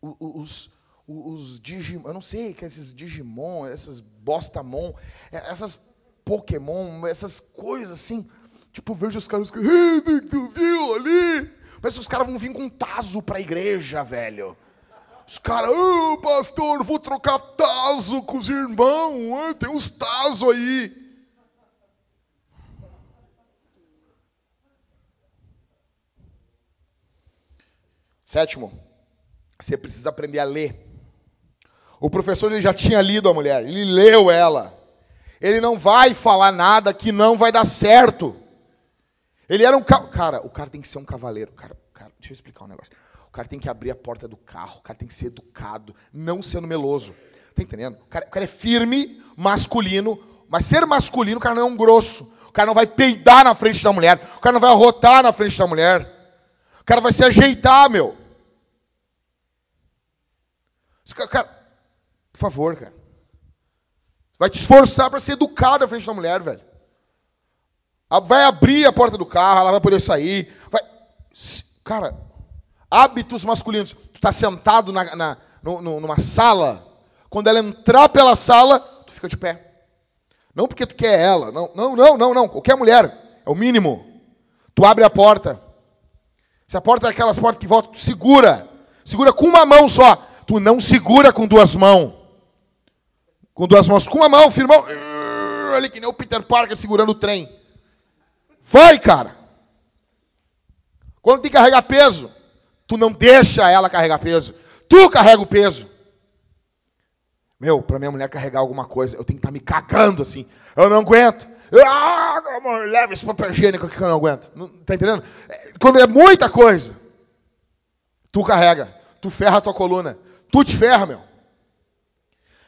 os, os, os Digimon, eu não sei, que esses Digimon, essas Bostamon, é, essas Pokémon, essas coisas assim, tipo, vejo os caras, tu viu ali? Parece que os caras vão vir com um taso pra igreja, velho. Os caras, oh, pastor, vou trocar taso com os irmãos, tem uns taso aí. Sétimo, você precisa aprender a ler. O professor ele já tinha lido a mulher, ele leu ela. Ele não vai falar nada que não vai dar certo. Ele era um ca... cara, o cara tem que ser um cavaleiro, cara, cara, deixa eu explicar um negócio. Cara tem que abrir a porta do carro, o cara tem que ser educado, não sendo meloso. Tá entendendo? O cara, o cara é firme, masculino, mas ser masculino, o cara não é um grosso. O cara não vai peidar na frente da mulher, o cara não vai arrotar na frente da mulher. O cara vai se ajeitar, meu. Cara, por favor, cara. Vai te esforçar para ser educado na frente da mulher, velho. Vai abrir a porta do carro, ela vai poder sair. Vai... Cara, hábitos masculinos. Tu está sentado na, na, no, numa sala. Quando ela entrar pela sala, tu fica de pé. Não porque tu quer ela. Não, não, não, não, não. Qualquer mulher. É o mínimo. Tu abre a porta. Se a porta é aquelas portas que voltam, tu segura. Segura com uma mão só. Tu não segura com duas mãos. Com duas mãos. Com uma mão, firmão. Ali que nem o Peter Parker segurando o trem. Vai, cara. Quando tem que carregar peso, tu não deixa ela carregar peso. Tu carrega o peso. Meu, para minha mulher carregar alguma coisa, eu tenho que estar tá me cagando assim. Eu não aguento. Ah, amor, leva esse papel higiênico que eu não aguento. Não, tá entendendo? É, quando é muita coisa, tu carrega. Tu ferra a tua coluna. Tu te ferra, meu.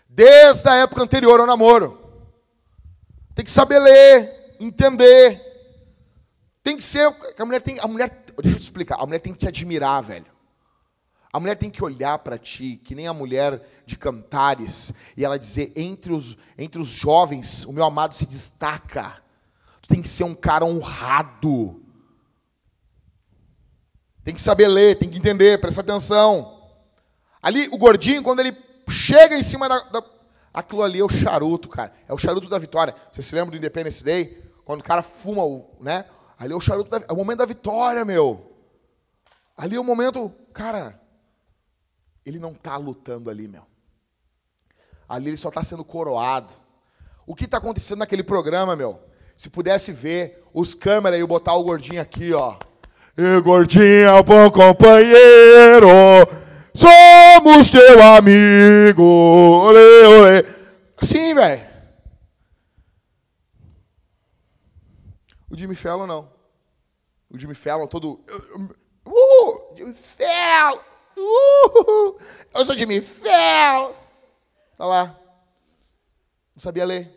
Desde a época anterior ao namoro. Tem que saber ler, entender. Tem que ser. A mulher tem. A mulher, deixa eu te explicar. A mulher tem que te admirar, velho. A mulher tem que olhar para ti, que nem a mulher de Cantares, e ela dizer: entre os, entre os jovens, o meu amado se destaca. Tu tem que ser um cara honrado. Tem que saber ler, tem que entender, presta atenção. Ali, o gordinho, quando ele chega em cima da, da. Aquilo ali é o charuto, cara. É o charuto da vitória. Você se lembra do Independence Day? Quando o cara fuma, o, né? Ali é o charuto, da, é o momento da vitória, meu. Ali é o momento, cara. Ele não está lutando ali, meu. Ali ele só está sendo coroado. O que está acontecendo naquele programa, meu? Se pudesse ver os câmeras e botar o gordinho aqui, ó. E gordinho, bom companheiro. Somos teu amigo. Olê, olê. Assim, velho. Jimmy Fallon não. O Jimmy Fallon todo. Uh, Jimmy Fallon. Uh, eu sou Jimmy Fallon. Tá lá. Não sabia ler.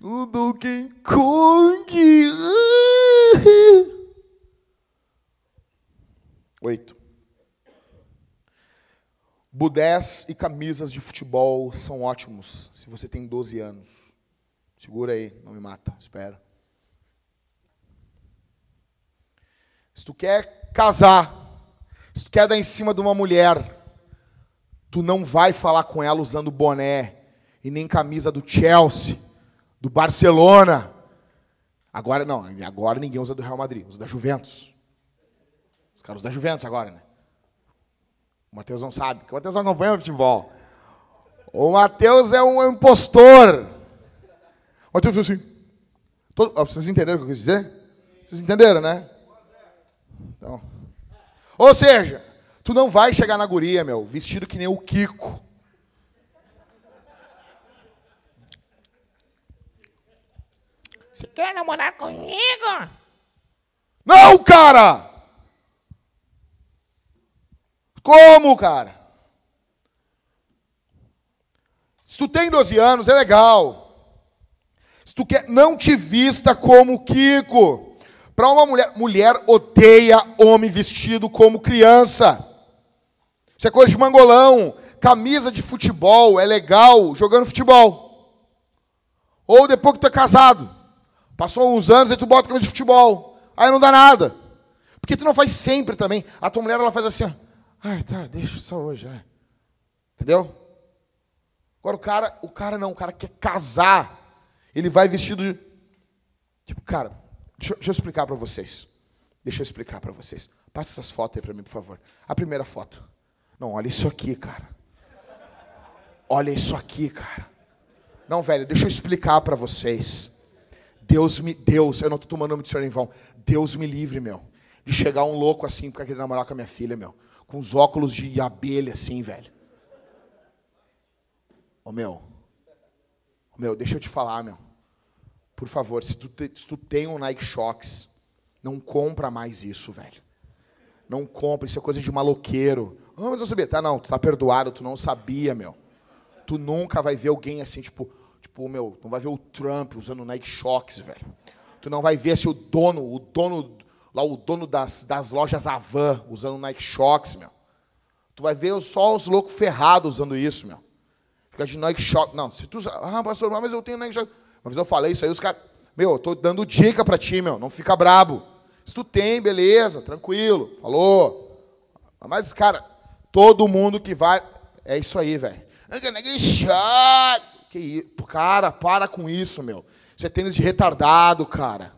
O Donkey Kong. Oito. Budés e camisas de futebol são ótimos se você tem 12 anos. Segura aí, não me mata, espera. Se tu quer casar, se tu quer dar em cima de uma mulher, tu não vai falar com ela usando boné e nem camisa do Chelsea, do Barcelona. Agora não, agora ninguém usa do Real Madrid, usa da Juventus caras da Juventus agora, né? O Matheus não sabe, porque o Matheus não acompanha o futebol. O Matheus é um impostor. Falou assim. Todo, vocês entenderam o que eu quis dizer? Vocês entenderam, né? Então. Ou seja, tu não vai chegar na guria, meu, vestido que nem o Kiko. Você quer namorar comigo? Não, cara! Como, cara? Se tu tem 12 anos, é legal. Se tu quer, não te vista como Kiko. Para uma mulher, mulher odeia homem vestido como criança. Isso é coisa de mangolão. Camisa de futebol é legal jogando futebol. Ou depois que tu é casado. Passou uns anos e tu bota camisa de futebol. Aí não dá nada. Porque tu não faz sempre também. A tua mulher, ela faz assim, ó. Ai, tá, deixa só hoje, é. Entendeu? Agora o cara, o cara não, o cara quer casar. Ele vai vestido de. Tipo, cara, deixa, deixa eu explicar para vocês. Deixa eu explicar para vocês. Passa essas fotos aí para mim, por favor. A primeira foto. Não, olha isso aqui, cara. Olha isso aqui, cara. Não, velho, deixa eu explicar para vocês. Deus me, Deus, eu não tô tomando nome de senhor em vão. Deus me livre, meu, de chegar um louco assim porque querer namorar com a minha filha, meu, com os óculos de abelha assim, velho. Ô, meu. Meu, deixa eu te falar, meu. Por favor, se tu, te, se tu tem um Nike Shox, não compra mais isso, velho. Não compra, isso é coisa de maloqueiro. Ah, mas eu sabia. Tá, não, tu tá perdoado, tu não sabia, meu. Tu nunca vai ver alguém assim, tipo, tipo, meu, não vai ver o Trump usando Nike Shox, velho. Tu não vai ver se o dono, o dono, lá o dono das, das lojas Avan usando Nike Shox, meu. Tu vai ver só os loucos ferrados usando isso, meu. Fica de Nike Shox. Não, se tu. Ah, pastor, mas eu tenho Nike Shox. Uma vez eu falei isso aí, os caras. Meu, eu tô dando dica pra ti, meu. Não fica brabo. Se tu tem, beleza, tranquilo. Falou. Mas, cara, todo mundo que vai. É isso aí, velho. Que isso? Cara, para com isso, meu. Você é tênis de retardado, cara.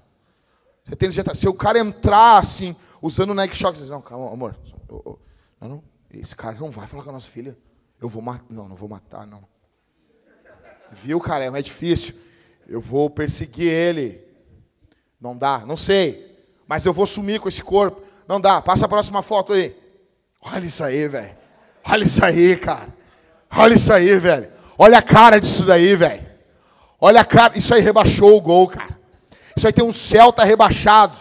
Você é tênis de retardado. Se o cara entrar assim, usando Nike Shox, diz, não, calma, amor. Não, não. Esse cara não vai falar com a nossa filha. Eu vou matar. Não, não vou matar, não. Viu, cara? É difícil. Eu vou perseguir ele. Não dá, não sei. Mas eu vou sumir com esse corpo. Não dá. Passa a próxima foto aí. Olha isso aí, velho. Olha isso aí, cara. Olha isso aí, velho. Olha a cara disso daí, velho. Olha a cara. Isso aí rebaixou o gol, cara. Isso aí tem um Celta rebaixado.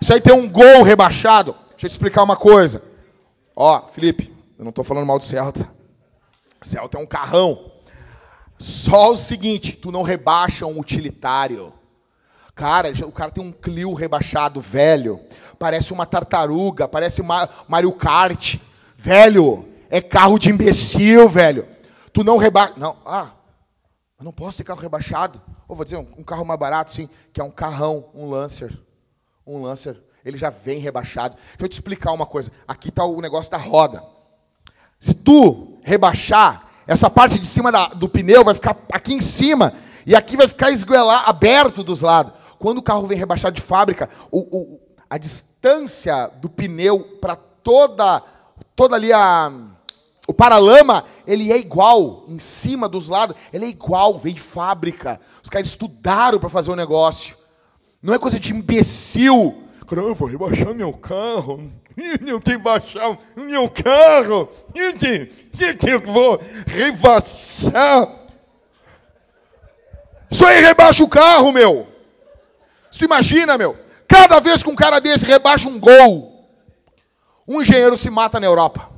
Isso aí tem um gol rebaixado. Deixa eu te explicar uma coisa. Ó, Felipe, eu não estou falando mal do Celta. Celta é um carrão. Só o seguinte, tu não rebaixa um utilitário. Cara, o cara tem um Clio rebaixado velho, parece uma tartaruga, parece Mario Kart. Velho, é carro de imbecil, velho. Tu não rebaixa. Não, ah, eu não posso ter carro rebaixado. Ou vou dizer, um, um, carro mais barato, sim, que é um carrão, um Lancer. Um Lancer. Ele já vem rebaixado. Deixa eu te explicar uma coisa. Aqui está o negócio da roda. Se tu rebaixar, essa parte de cima da, do pneu vai ficar aqui em cima e aqui vai ficar esguelar, aberto dos lados. Quando o carro vem rebaixado de fábrica, o, o, a distância do pneu para toda, toda ali a, o paralama, ele é igual, em cima dos lados, ele é igual, vem de fábrica. Os caras estudaram para fazer o um negócio. Não é coisa de imbecil. Eu vou rebaixar meu carro. Tenho que baixar meu carro. Eu vou rebaixar. Isso aí rebaixa o carro, meu. Você imagina, meu? Cada vez que um cara desse rebaixa um gol, um engenheiro se mata na Europa.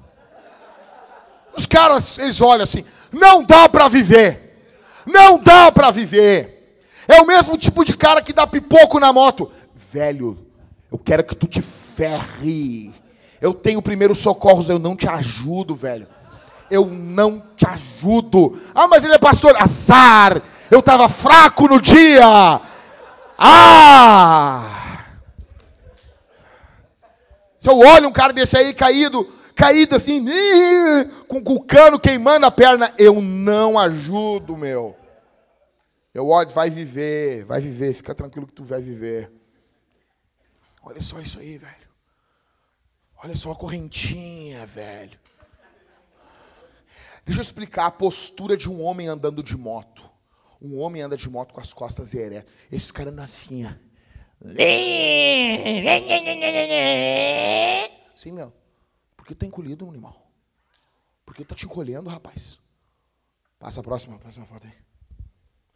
Os caras, eles olham assim, não dá para viver. Não dá para viver. É o mesmo tipo de cara que dá pipoco na moto. Velho, eu quero que tu te ferre. Eu tenho primeiros socorros, eu não te ajudo, velho. Eu não te ajudo. Ah, mas ele é pastor. Azar. Eu estava fraco no dia. Ah! Se eu olho um cara desse aí caído, caído assim, com, com o cano queimando a perna, eu não ajudo, meu. Eu olho, vai viver, vai viver, fica tranquilo que tu vai viver. Olha só isso aí, velho. Olha só a correntinha, velho. Deixa eu explicar a postura de um homem andando de moto. Um homem anda de moto com as costas eretas. Esse cara anda assim, Sim, meu. Por que tá encolhido, animal? Por que tá te encolhendo, rapaz? Passa a próxima, a próxima foto aí.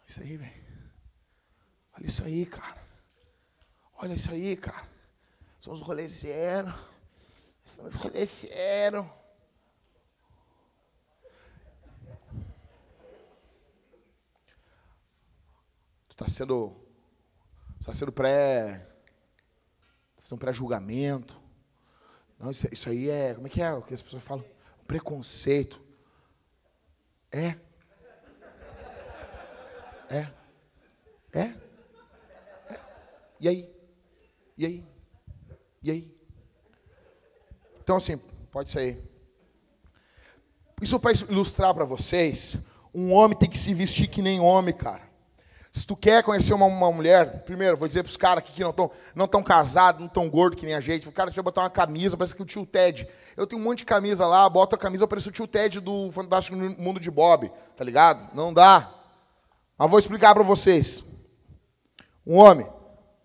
Isso aí, velho. Olha isso aí, cara. Olha isso aí, cara. São os rolezeiros. Rolezeiros. Tu está sendo. Está sendo pré. Está fazendo pré-julgamento. Não, isso, isso, aí é. Como é que é o que as pessoas falam? Preconceito. É. É. É. é. E aí? E aí? E aí? Então, assim, pode sair. Isso para ilustrar para vocês, um homem tem que se vestir que nem homem, cara. Se tu quer conhecer uma, uma mulher, primeiro, vou dizer para os caras que não estão não tão casados, não tão gordos que nem a gente, o cara deixa eu botar uma camisa, parece que o tio Ted. Eu tenho um monte de camisa lá, bota a camisa, parece o tio Ted do Fantástico Mundo de Bob, tá ligado? Não dá. Mas vou explicar para vocês. Um homem,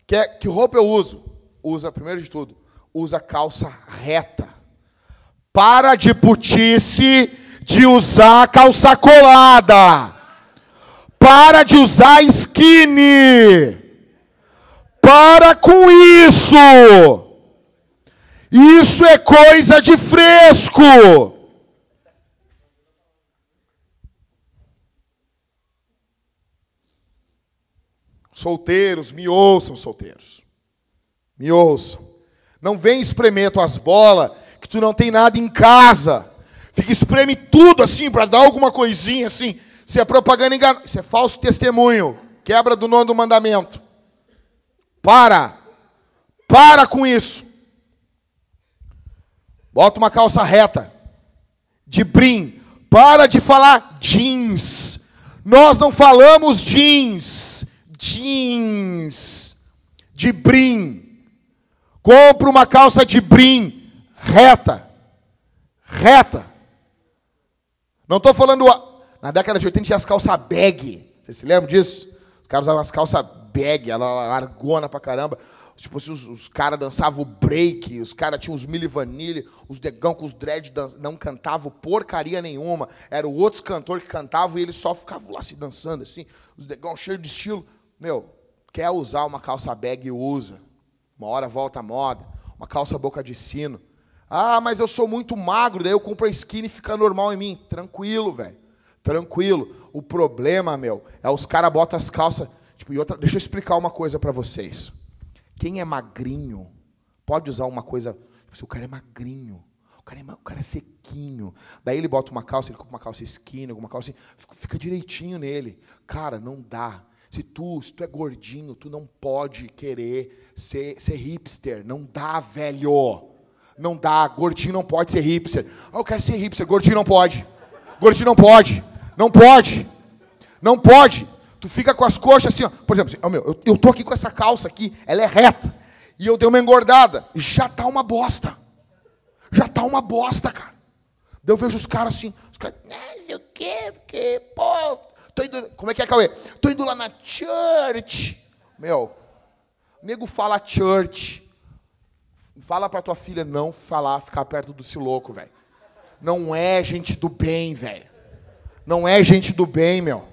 quer, que roupa eu uso? Usa, primeiro de tudo, usa calça reta. Para de putice de usar calça colada. Para de usar skinny. Para com isso. Isso é coisa de fresco. Solteiros, me ouçam, solteiros. Me ouçam. Não vem espremer tuas bolas, que tu não tem nada em casa. Fica espreme tudo assim para dar alguma coisinha assim. Isso é propaganda enganosa. Isso é falso testemunho. Quebra do nono mandamento. Para. Para com isso. Bota uma calça reta. De brim. Para de falar jeans. Nós não falamos jeans. Jeans. De brim. Compra uma calça de brim reta. Reta. Não estou falando na década de 80 tinha as calças bag. Vocês se lembram disso? Os caras usavam as calças bag, ela largona pra caramba. Tipo assim, os, os caras dançavam break, os caras tinham os mili vanille, os degão com os dread não cantavam porcaria nenhuma. Era o outros cantor que cantavam e eles só ficavam lá se dançando assim. Os degão cheios de estilo. Meu, quer usar uma calça bag, usa. Uma hora volta a moda. Uma calça boca de sino. Ah, mas eu sou muito magro, daí eu compro a skinny e fica normal em mim. Tranquilo, velho. Tranquilo. O problema, meu, é os caras botam as calças. Tipo, e outra, deixa eu explicar uma coisa para vocês. Quem é magrinho pode usar uma coisa. Tipo, o cara é magrinho. O cara, é, o cara é sequinho. Daí ele bota uma calça, ele compra uma calça skinny, alguma calça assim, fica direitinho nele. Cara, não dá. Se tu, se tu é gordinho, tu não pode querer ser, ser hipster. Não dá, velho. Não dá. Gordinho não pode ser hipster. Ah, eu quero ser hipster. Gordinho não pode. Gordinho não pode. Não pode. Não pode. Tu fica com as coxas assim, ó. Por exemplo, assim, meu, eu, eu tô aqui com essa calça aqui, ela é reta. E eu dei uma engordada. Já tá uma bosta. Já tá uma bosta, cara. Daí eu vejo os caras assim, os caras, não sei o quê, porque, pô, tô indo, como é que é, Cauê? Tô indo lá na church. Meu, nego fala church. Fala pra tua filha não falar, ficar perto do louco, velho. Não é gente do bem, velho. Não é gente do bem, meu.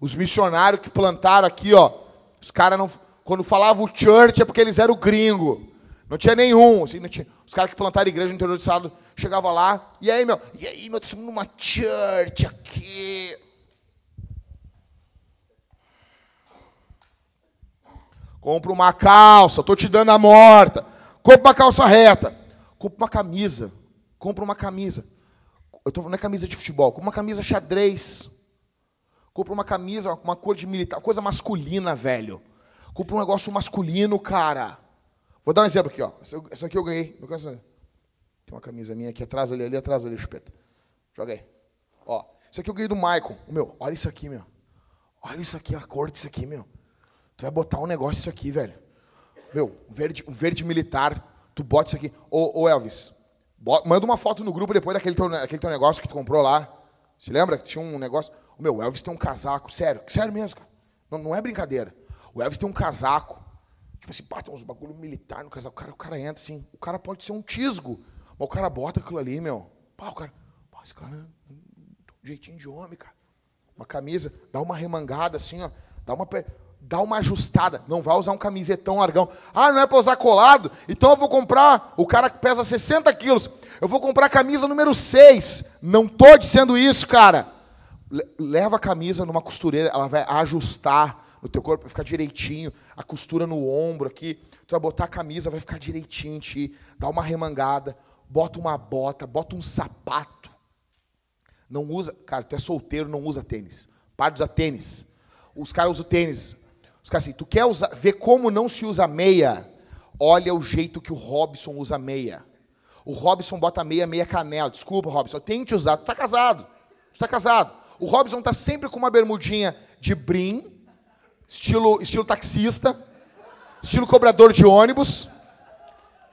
Os missionários que plantaram aqui, ó, os caras não. Quando falavam church é porque eles eram gringo. Não tinha nenhum. Assim, tinha. Os caras que plantaram igreja no interior do estado chegavam lá. E aí, meu? E aí, meu, estamos numa church aqui. Compra uma calça, tô te dando a morta. Compra uma calça reta. Compra uma camisa. Compra uma camisa. Eu estou falando é camisa de futebol, com uma camisa xadrez. Compra uma camisa, uma cor de militar, coisa masculina, velho. Compra um negócio masculino, cara. Vou dar um exemplo aqui, ó. Essa aqui eu ganhei. Tem uma camisa minha aqui atrás, ali, ali atrás, ali, chupeta. Joga aí. Ó, isso aqui eu ganhei do Michael. Meu, olha isso aqui, meu. Olha isso aqui, a cor disso aqui, meu. Tu vai botar um negócio isso aqui, velho. Meu, um verde, um verde militar. Tu bota isso aqui. Ô, ô Elvis, Manda uma foto no grupo depois daquele teu, aquele teu negócio que tu comprou lá. Se lembra que tinha um negócio? O meu, o Elvis tem um casaco. Sério, sério mesmo, cara. Não, não é brincadeira. O Elvis tem um casaco. Tipo assim, pá, tem uns bagulho militar no casaco. O cara, o cara entra assim. O cara pode ser um tisgo. Mas o cara bota aquilo ali, meu. Pá, o cara. Pá, esse cara é um jeitinho de homem, cara. Uma camisa, dá uma remangada assim, ó. Dá uma dá uma ajustada. Não vai usar um camisetão largão. Ah, não é para usar colado? Então eu vou comprar, o cara que pesa 60 quilos, eu vou comprar a camisa número 6. Não estou dizendo isso, cara. Leva a camisa numa costureira, ela vai ajustar no teu corpo, vai ficar direitinho. A costura no ombro aqui. Tu vai botar a camisa, vai ficar direitinho em ti. Dá uma remangada, bota uma bota, bota um sapato. Não usa, cara, tu é solteiro, não usa tênis. Para de usar tênis. Os caras usam tênis, os caras assim, tu quer usar, ver como não se usa meia? Olha o jeito que o Robson usa meia. O Robson bota meia, meia canela. Desculpa, Robson, tente usar. Tu tá casado. Tu tá casado. O Robson tá sempre com uma bermudinha de brim, estilo, estilo taxista, estilo cobrador de ônibus.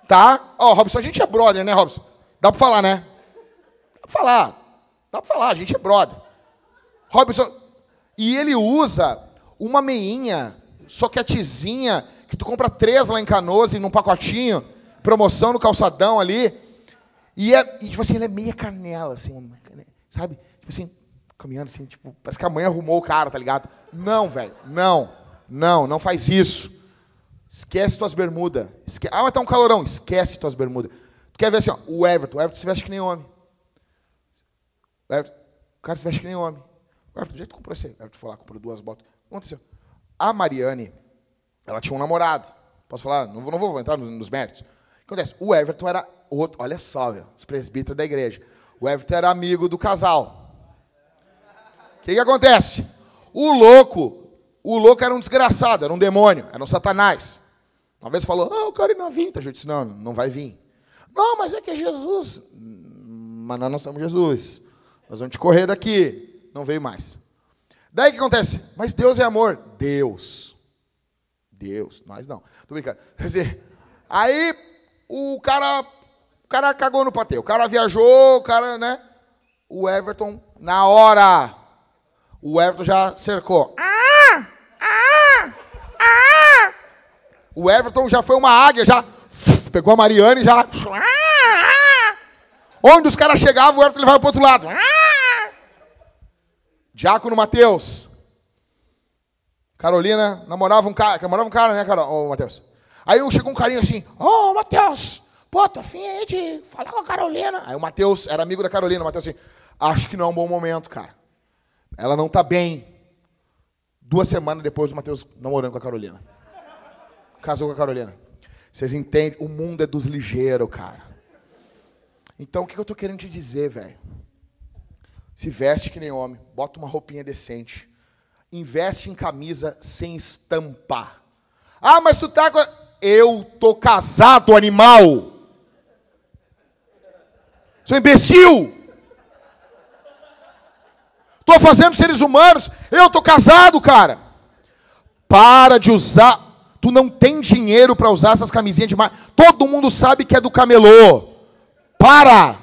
Tá? Ó, oh, Robson, a gente é brother, né, Robson? Dá pra falar, né? Dá pra falar. Dá pra falar, a gente é brother. Robson, e ele usa uma meinha, soquetezinha, que tu compra três lá em Canoas, num pacotinho, promoção no calçadão ali. E, é, e tipo assim, ele é meia canela, assim, sabe? Tipo assim, caminhando assim, tipo, parece que a mãe arrumou o cara, tá ligado? Não, velho, não, não, não faz isso. Esquece tuas bermudas. Esque... Ah, mas tá um calorão. Esquece tuas bermudas. Tu quer ver assim, ó, o Everton. O Everton se veste que nem homem. O, Everton, o cara se veste que nem homem. O Everton, do jeito que comprou esse. O Everton foi lá, comprou duas botas. O que aconteceu? A Mariane, ela tinha um namorado. Posso falar? Não vou, não vou entrar nos, nos méritos. O que acontece? O Everton era outro. Olha só, velho, os presbíteros da igreja. O Everton era amigo do casal. O que, que acontece? O louco, o louco era um desgraçado, era um demônio, era um satanás. Uma vez falou, ah, eu quero ir na vintage. Eu disse, não, não vai vir. Não, mas é que é Jesus. Mas nós não somos Jesus. Nós vamos te correr daqui. Não veio mais. Daí o que acontece? Mas Deus é amor. Deus. Deus. Nós não. Tô brincando. Quer dizer, aí o cara, o cara cagou no patê. O cara viajou, o cara, né? O Everton, na hora, o Everton já cercou. Ah! Ah! Ah! O Everton já foi uma águia, já pegou a Mariane e já. Onde os caras chegavam, o Everton levava para o outro lado. Diácono Mateus. Carolina namorava um cara, namorava um cara, né, Carol, oh, Mateus? Aí chegou um carinho assim, ô oh, Mateus, pô, tô afim aí de falar com a Carolina. Aí o Mateus era amigo da Carolina, o Mateus assim, acho que não é um bom momento, cara. Ela não tá bem. Duas semanas depois o Mateus namorando com a Carolina. Casou com a Carolina. Vocês entendem? O mundo é dos ligeiros, cara. Então, o que eu estou querendo te dizer, velho? Se veste que nem homem, bota uma roupinha decente. Investe em camisa sem estampar. Ah, mas tu tá com... Eu tô casado, animal. Sou imbecil. Tô fazendo seres humanos. Eu tô casado, cara. Para de usar Tu não tem dinheiro para usar essas camisinhas de marca. Todo mundo sabe que é do camelô. Para!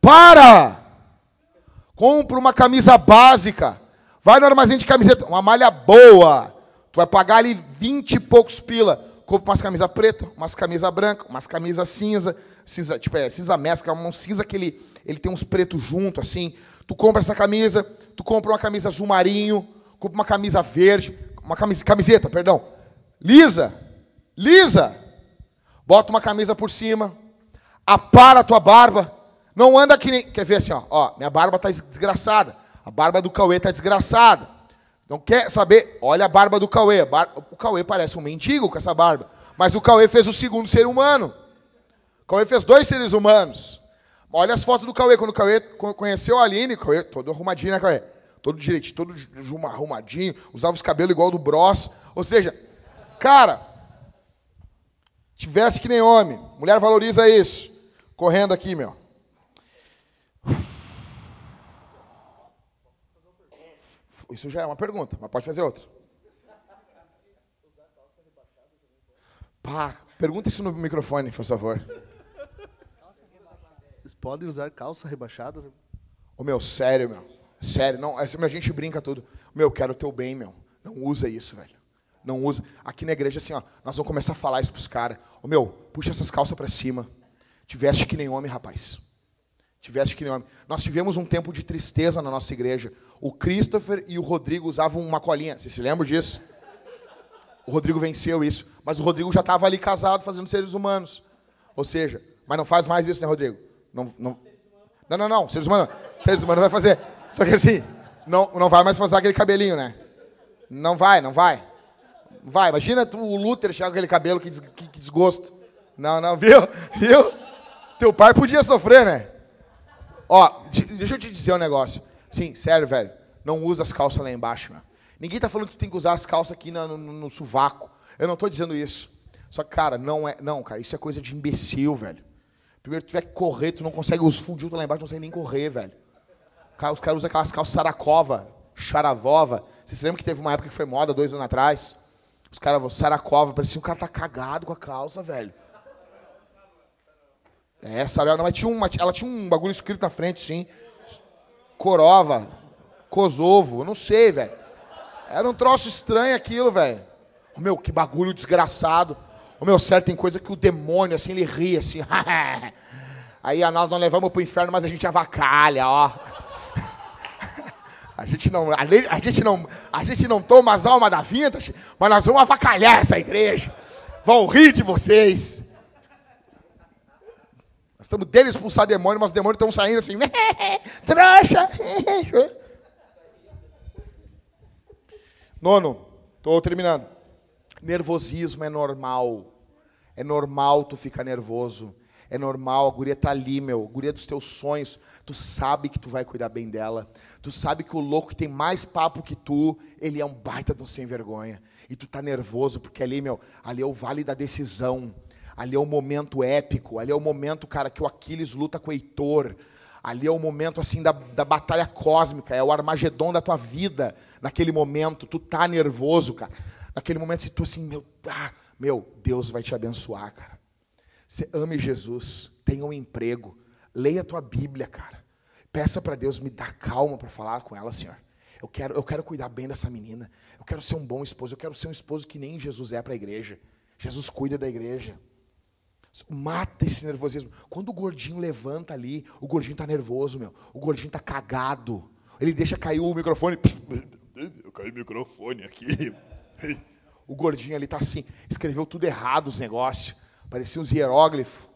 Para! Compra uma camisa básica. Vai no armazém de camiseta, uma malha boa. Tu vai pagar ali 20 e poucos pila. Compra umas camisas preta, umas camisas branca, umas camisas cinza, cinza, tipo, é, cinza mescla, um cinza que ele, ele tem uns pretos junto assim. Tu compra essa camisa, tu compra uma camisa azul marinho, compra uma camisa verde, uma camisa, camiseta, perdão, lisa, lisa. Bota uma camisa por cima, apara a tua barba. Não anda que nem. Quer ver assim, ó, ó minha barba está desgraçada. A barba do Cauê está desgraçada. Não quer saber? Olha a barba do Cauê. O Cauê parece um mendigo com essa barba. Mas o Cauê fez o segundo ser humano. O Cauê fez dois seres humanos. Olha as fotos do Cauê. Quando o Cauê conheceu a Aline, Cauê, todo arrumadinho, né, Cauê? Todo direitinho, todo arrumadinho. Usava os cabelos igual do Bros. Ou seja, Cara, tivesse que nem homem. Mulher valoriza isso. Correndo aqui, meu. Isso já é uma pergunta, mas pode fazer outra. Pá, pergunta isso no microfone, por favor. Vocês podem usar calça rebaixada? Ô meu, sério, meu. Sério, não, a gente brinca tudo. Meu, quero o teu bem, meu. Não usa isso, velho não usa. Aqui na igreja, assim, ó, nós vamos começar a falar isso pros caras. Ô meu, puxa essas calças para cima. Te veste que nem homem, rapaz. Te veste que nem homem. Nós tivemos um tempo de tristeza na nossa igreja. O Christopher e o Rodrigo usavam uma colinha. Você se lembra disso? O Rodrigo venceu isso. Mas o Rodrigo já estava ali casado, fazendo seres humanos. Ou seja, mas não faz mais isso, né, Rodrigo? Não, não, não, não, não. Seres humanos, seres humanos vai fazer. Só que assim, não, não vai mais fazer aquele cabelinho, né? Não vai, não vai. Vai, imagina tu, o Luther chegar com aquele cabelo, que, des, que, que desgosto. Não, não, viu? Viu? Teu pai podia sofrer, né? Ó, deixa eu te dizer um negócio. Sim, sério, velho. Não usa as calças lá embaixo, meu. Ninguém tá falando que tu tem que usar as calças aqui no, no, no sovaco. Eu não tô dizendo isso. Só que, cara, não é. Não, cara, isso é coisa de imbecil, velho. Primeiro tu tiver que correr, tu não consegue, os fundios lá embaixo não consegue nem correr, velho. Os caras usam aquelas calças saracova, charavova. Você se lembra que teve uma época que foi moda, dois anos atrás? Os caras, saracova, parecia um cara tá cagado com a calça, velho. É, não, mas tinha uma, ela tinha um bagulho escrito na frente, sim. Corova, Kosovo, não sei, velho. Era um troço estranho aquilo, velho. Meu, que bagulho desgraçado. O meu certo tem coisa que o demônio, assim, ele ri, assim. Aí nós não levamos pro inferno, mas a gente avacalha, ó. A gente não, a, gente não, a gente não toma as almas da vintage, mas nós vamos avacalhar essa igreja. Vão rir de vocês. Estamos dele expulsar demônio, mas os demônios estão saindo assim, trouxa. Nono, estou terminando. Nervosismo é normal. É normal tu ficar nervoso. É normal, a guria tá ali, meu. A guria dos teus sonhos. Tu sabe que tu vai cuidar bem dela. Tu sabe que o louco que tem mais papo que tu, ele é um baita um sem vergonha. E tu tá nervoso, porque ali, meu, ali é o vale da decisão. Ali é o momento épico, ali é o momento, cara, que o Aquiles luta com o Heitor. Ali é o momento, assim, da, da batalha cósmica, é o Armagedon da tua vida. Naquele momento, tu tá nervoso, cara. Naquele momento, se tu assim, meu, ah, meu, Deus vai te abençoar, cara. Você ame Jesus, tenha um emprego, leia a tua Bíblia, cara. Peça para Deus me dar calma para falar com ela, Senhor. Eu quero, eu quero cuidar bem dessa menina. Eu quero ser um bom esposo. Eu quero ser um esposo que nem Jesus é para a igreja. Jesus cuida da igreja. Mata esse nervosismo. Quando o gordinho levanta ali, o gordinho tá nervoso, meu. O gordinho tá cagado. Ele deixa cair o microfone. Eu caí o microfone aqui. O gordinho ali tá assim, escreveu tudo errado os negócios. Parecia uns hieróglifos.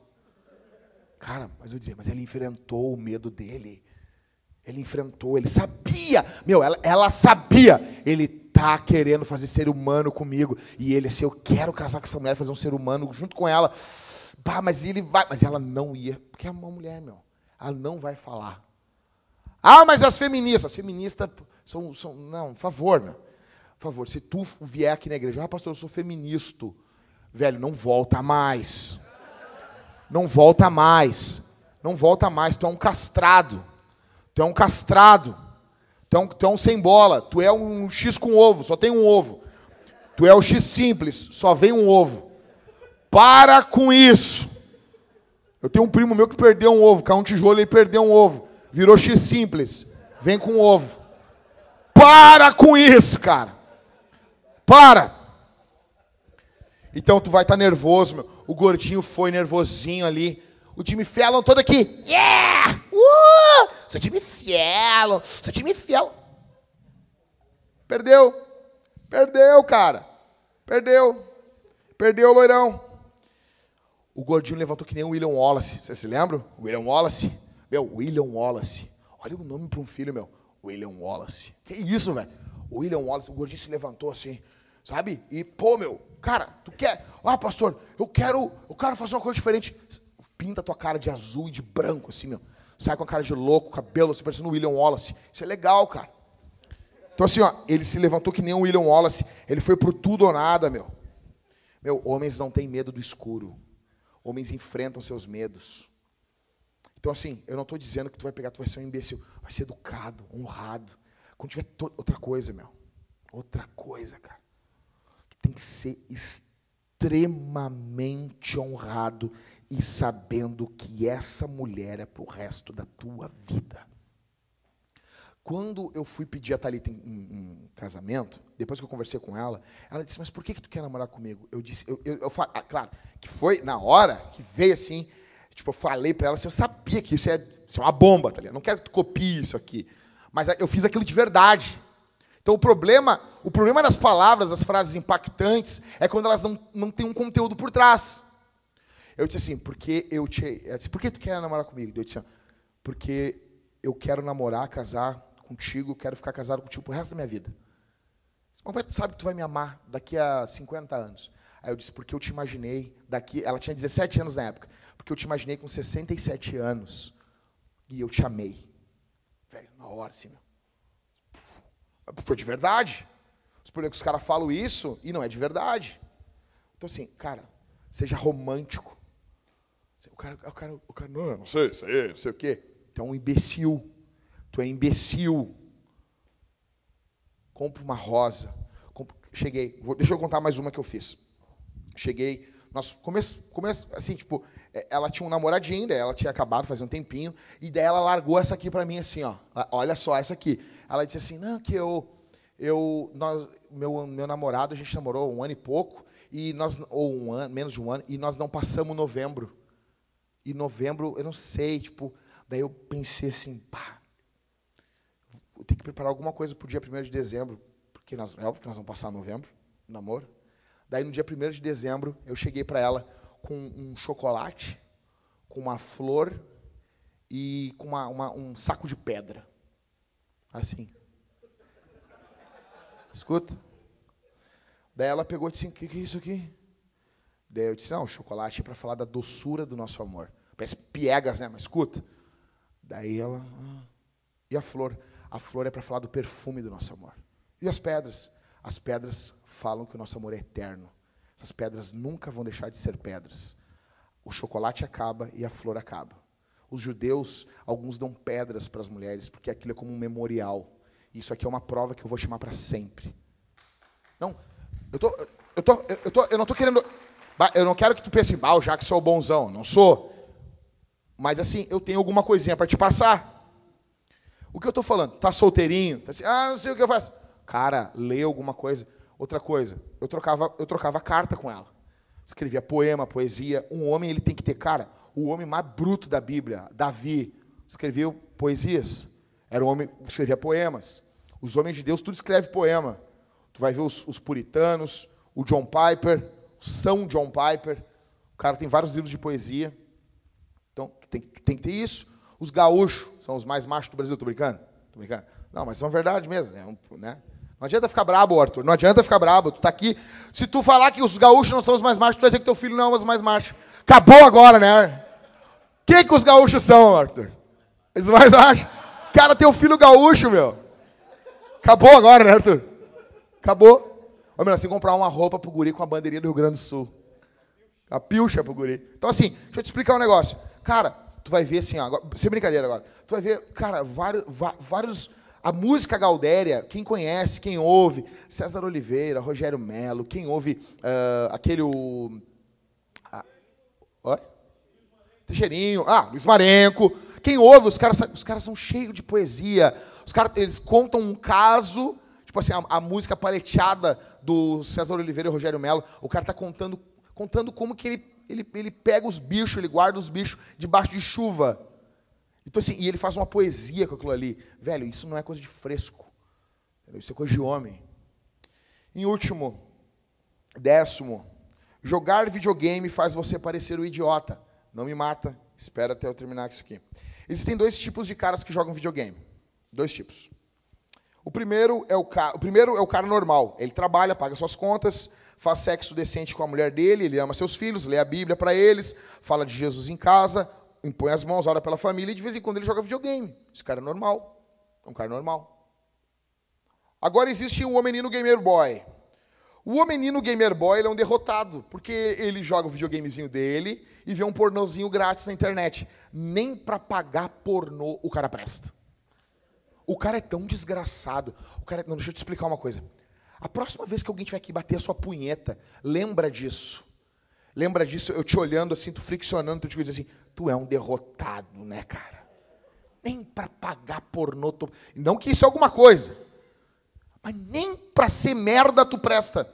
Cara, mas eu dizer, mas ele enfrentou o medo dele. Ele enfrentou, ele sabia. Meu, ela, ela sabia. Ele tá querendo fazer ser humano comigo. E ele assim, eu quero casar com essa mulher, fazer um ser humano junto com ela. Pá, mas ele vai. Mas ela não ia, porque é uma mulher, meu. Ela não vai falar. Ah, mas as feministas. As feministas são. são não, por favor, meu. Por favor, se tu vier aqui na igreja, ah, pastor, eu sou feminista. Velho, não volta mais. Não volta mais. Não volta mais. Tu é um castrado. Tu é um castrado. Tu é um, tu é um sem bola. Tu é um X com ovo, só tem um ovo. Tu é o X simples, só vem um ovo. Para com isso. Eu tenho um primo meu que perdeu um ovo, caiu um tijolo e perdeu um ovo. Virou X simples. Vem com ovo. Para com isso, cara. Para. Então tu vai estar tá nervoso, meu. O gordinho foi nervosinho ali. O Jimmy Fallon todo aqui. Yeah! Uh! Sou Jimmy Fallon. Sou Jimmy Fallon. Perdeu. Perdeu, cara. Perdeu. Perdeu, loirão. O gordinho levantou que nem o William Wallace. Você se lembra? William Wallace? Meu, William Wallace. Olha o nome para um filho, meu. William Wallace. Que isso, velho? William Wallace. O gordinho se levantou assim, sabe? E, pô, meu, cara, tu quer. Ah, pastor, eu quero, eu quero fazer uma coisa diferente. Pinta a tua cara de azul e de branco, assim, meu. Sai com a cara de louco, cabelo, assim, parecendo o William Wallace. Isso é legal, cara. Então, assim, ó, ele se levantou que nem o William Wallace. Ele foi pro tudo ou nada, meu. Meu, homens não têm medo do escuro. Homens enfrentam seus medos. Então, assim, eu não estou dizendo que tu vai pegar, tu vai ser um imbecil. Vai ser educado, honrado. Quando tiver outra coisa, meu. Outra coisa, cara. Tu tem que ser extremamente honrado e sabendo que essa mulher é para o resto da tua vida. Quando eu fui pedir a Thalita em, em, em, casamento, depois que eu conversei com ela, ela disse, mas por que, que tu quer namorar comigo? Eu disse, eu, eu, eu ah, claro, que foi na hora que veio assim, tipo, eu falei para ela assim, eu sabia que isso é, isso é uma bomba, tá? Não quero que tu copie isso aqui. Mas eu fiz aquilo de verdade. Então o problema, o problema das palavras, das frases impactantes, é quando elas não, não têm um conteúdo por trás. Eu disse assim, porque eu te. Eu disse, por que tu quer namorar comigo? Eu disse, porque eu quero namorar, casar contigo, quero ficar casado contigo pro resto da minha vida. Como é que tu sabe que tu vai me amar daqui a 50 anos? Aí eu disse, porque eu te imaginei daqui. Ela tinha 17 anos na época. Porque eu te imaginei com 67 anos. E eu te amei. Velho, na hora, assim, meu. Foi de verdade. Os que os caras falam isso e não é de verdade. Então, assim, cara, seja romântico. O cara, o cara, o cara não, não sei, sei, não sei o quê. É um imbecil. Tu é imbecil. Compra uma rosa. Cheguei. Vou, deixa eu contar mais uma que eu fiz. Cheguei. Nós começo, começo assim, tipo, é, ela tinha um namoradinho, daí ela tinha acabado faz um tempinho, e daí ela largou essa aqui para mim assim, ó. Olha só essa aqui. Ela disse assim: "Não, que eu eu nós, meu meu namorado, a gente namorou um ano e pouco, e nós ou um ano, menos de um ano, e nós não passamos novembro. E novembro, eu não sei, tipo, daí eu pensei assim, pá, ter que preparar alguma coisa pro dia 1 de dezembro, porque nós, é óbvio que nós vamos passar novembro, namoro. Daí no dia 1 de dezembro, eu cheguei para ela com um chocolate, com uma flor e com uma, uma, um saco de pedra. Assim. Escuta. Daí ela pegou e disse: O que, que é isso aqui? Daí eu disse: Não, o chocolate é para falar da doçura do nosso amor. Parece piegas, né? Mas escuta. Daí ela. Ah. E a flor? A flor é para falar do perfume do nosso amor. E as pedras? As pedras falam que o nosso amor é eterno. Essas pedras nunca vão deixar de ser pedras. O chocolate acaba e a flor acaba. Os judeus, alguns dão pedras para as mulheres, porque aquilo é como um memorial. Isso aqui é uma prova que eu vou chamar para sempre. Não, eu tô, eu tô, eu tô, eu não tô querendo, eu não quero que tu pense, ah, já que sou bonzão, não sou. Mas assim, eu tenho alguma coisinha para te passar. O que eu tô falando? Tá solteirinho? Tá assim, ah, não sei o que eu faço. Cara, lê alguma coisa. Outra coisa, eu trocava, eu trocava carta com ela. Escrevia poema, poesia. Um homem ele tem que ter cara. O homem mais bruto da Bíblia, Davi, escreveu poesias. Era um homem que escrevia poemas. Os homens de Deus tudo escreve poema. Tu vai ver os, os puritanos, o John Piper, São John Piper. O cara tem vários livros de poesia. Então, tu tem, tu tem que ter isso. Os gaúchos são os mais machos do Brasil. Tô brincando? Tô brincando? Não, mas são verdade mesmo. Né? né? Não adianta ficar brabo, Arthur. Não adianta ficar brabo. Tu tá aqui. Se tu falar que os gaúchos não são os mais machos, tu vai dizer que teu filho não é os mais machos. Acabou agora, né? Quem que os gaúchos são, Arthur? Eles mais machos? Cara, teu filho gaúcho, meu. Acabou agora, né, Arthur? Acabou. Ô, meu, assim, comprar uma roupa pro guri com a bandeirinha do Rio Grande do Sul. A pilcha pro guri. Então, assim, deixa eu te explicar um negócio. Cara, tu vai ver assim, agora, sem brincadeira agora. Tu vai ver, cara, vários, vários a música Gaudéria, quem conhece, quem ouve, César Oliveira, Rogério Melo, quem ouve uh, aquele. Uh, oi? Teixeirinho, ah, Luiz Marenco. Quem ouve, os caras, os caras são cheios de poesia. Os caras, eles contam um caso, tipo assim, a, a música paleteada do César Oliveira e Rogério Melo. O cara está contando, contando como que ele, ele, ele pega os bichos, ele guarda os bichos debaixo de chuva. Então, assim, e ele faz uma poesia com aquilo ali. Velho, isso não é coisa de fresco. Isso é coisa de homem. Em último, décimo, jogar videogame faz você parecer o idiota. Não me mata, espera até eu terminar isso aqui. Existem dois tipos de caras que jogam videogame. Dois tipos. O primeiro é o, ca... o primeiro é o cara normal. Ele trabalha, paga suas contas, faz sexo decente com a mulher dele, ele ama seus filhos, lê a Bíblia para eles, fala de Jesus em casa, impõe as mãos, ora pela família e de vez em quando ele joga videogame. Esse cara é normal. É um cara normal. Agora existe o menino gamer boy. O menino gamer boy é um derrotado, porque ele joga o videogamezinho dele e vê um pornozinho grátis na internet. Nem para pagar pornô o cara presta. O cara é tão desgraçado. O cara, não, deixa eu te explicar uma coisa. A próxima vez que alguém tiver aqui bater a sua punheta, lembra disso. Lembra disso, eu te olhando assim, tu friccionando, tu te diz assim, tu é um derrotado, né, cara? Nem para pagar pornô. Tu... Não que isso é alguma coisa. Mas nem para ser merda tu presta.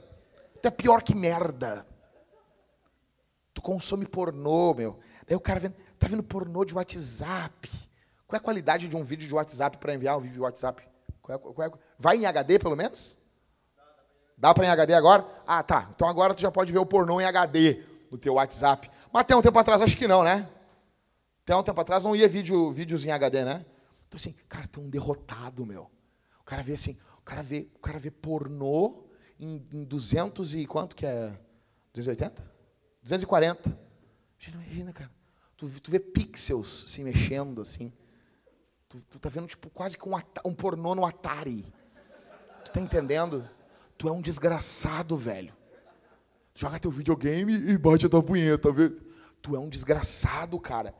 Tu é pior que merda. Tu consome pornô, meu. Daí o cara vendo, tá vendo pornô de WhatsApp. Qual é a qualidade de um vídeo de WhatsApp para enviar um vídeo de WhatsApp? Qual é, qual é, vai em HD pelo menos? Dá para em HD agora? Ah, tá. Então agora tu já pode ver o pornô em HD no teu WhatsApp. Mas até um tempo atrás acho que não, né? Até um tempo atrás não ia vídeo, vídeos em HD, né? Então assim, cara, um derrotado, meu. O cara vê assim, o cara vê, o cara vê pornô em, em 200 e quanto que é? 280? 240. Imagina, cara. Tu, tu vê pixels se mexendo assim. Tu, tu tá vendo tipo quase com um, um pornô no Atari. Tu tá entendendo? Tu é um desgraçado, velho. Joga teu videogame e bate a tua punheta, vê? Tu é um desgraçado, cara.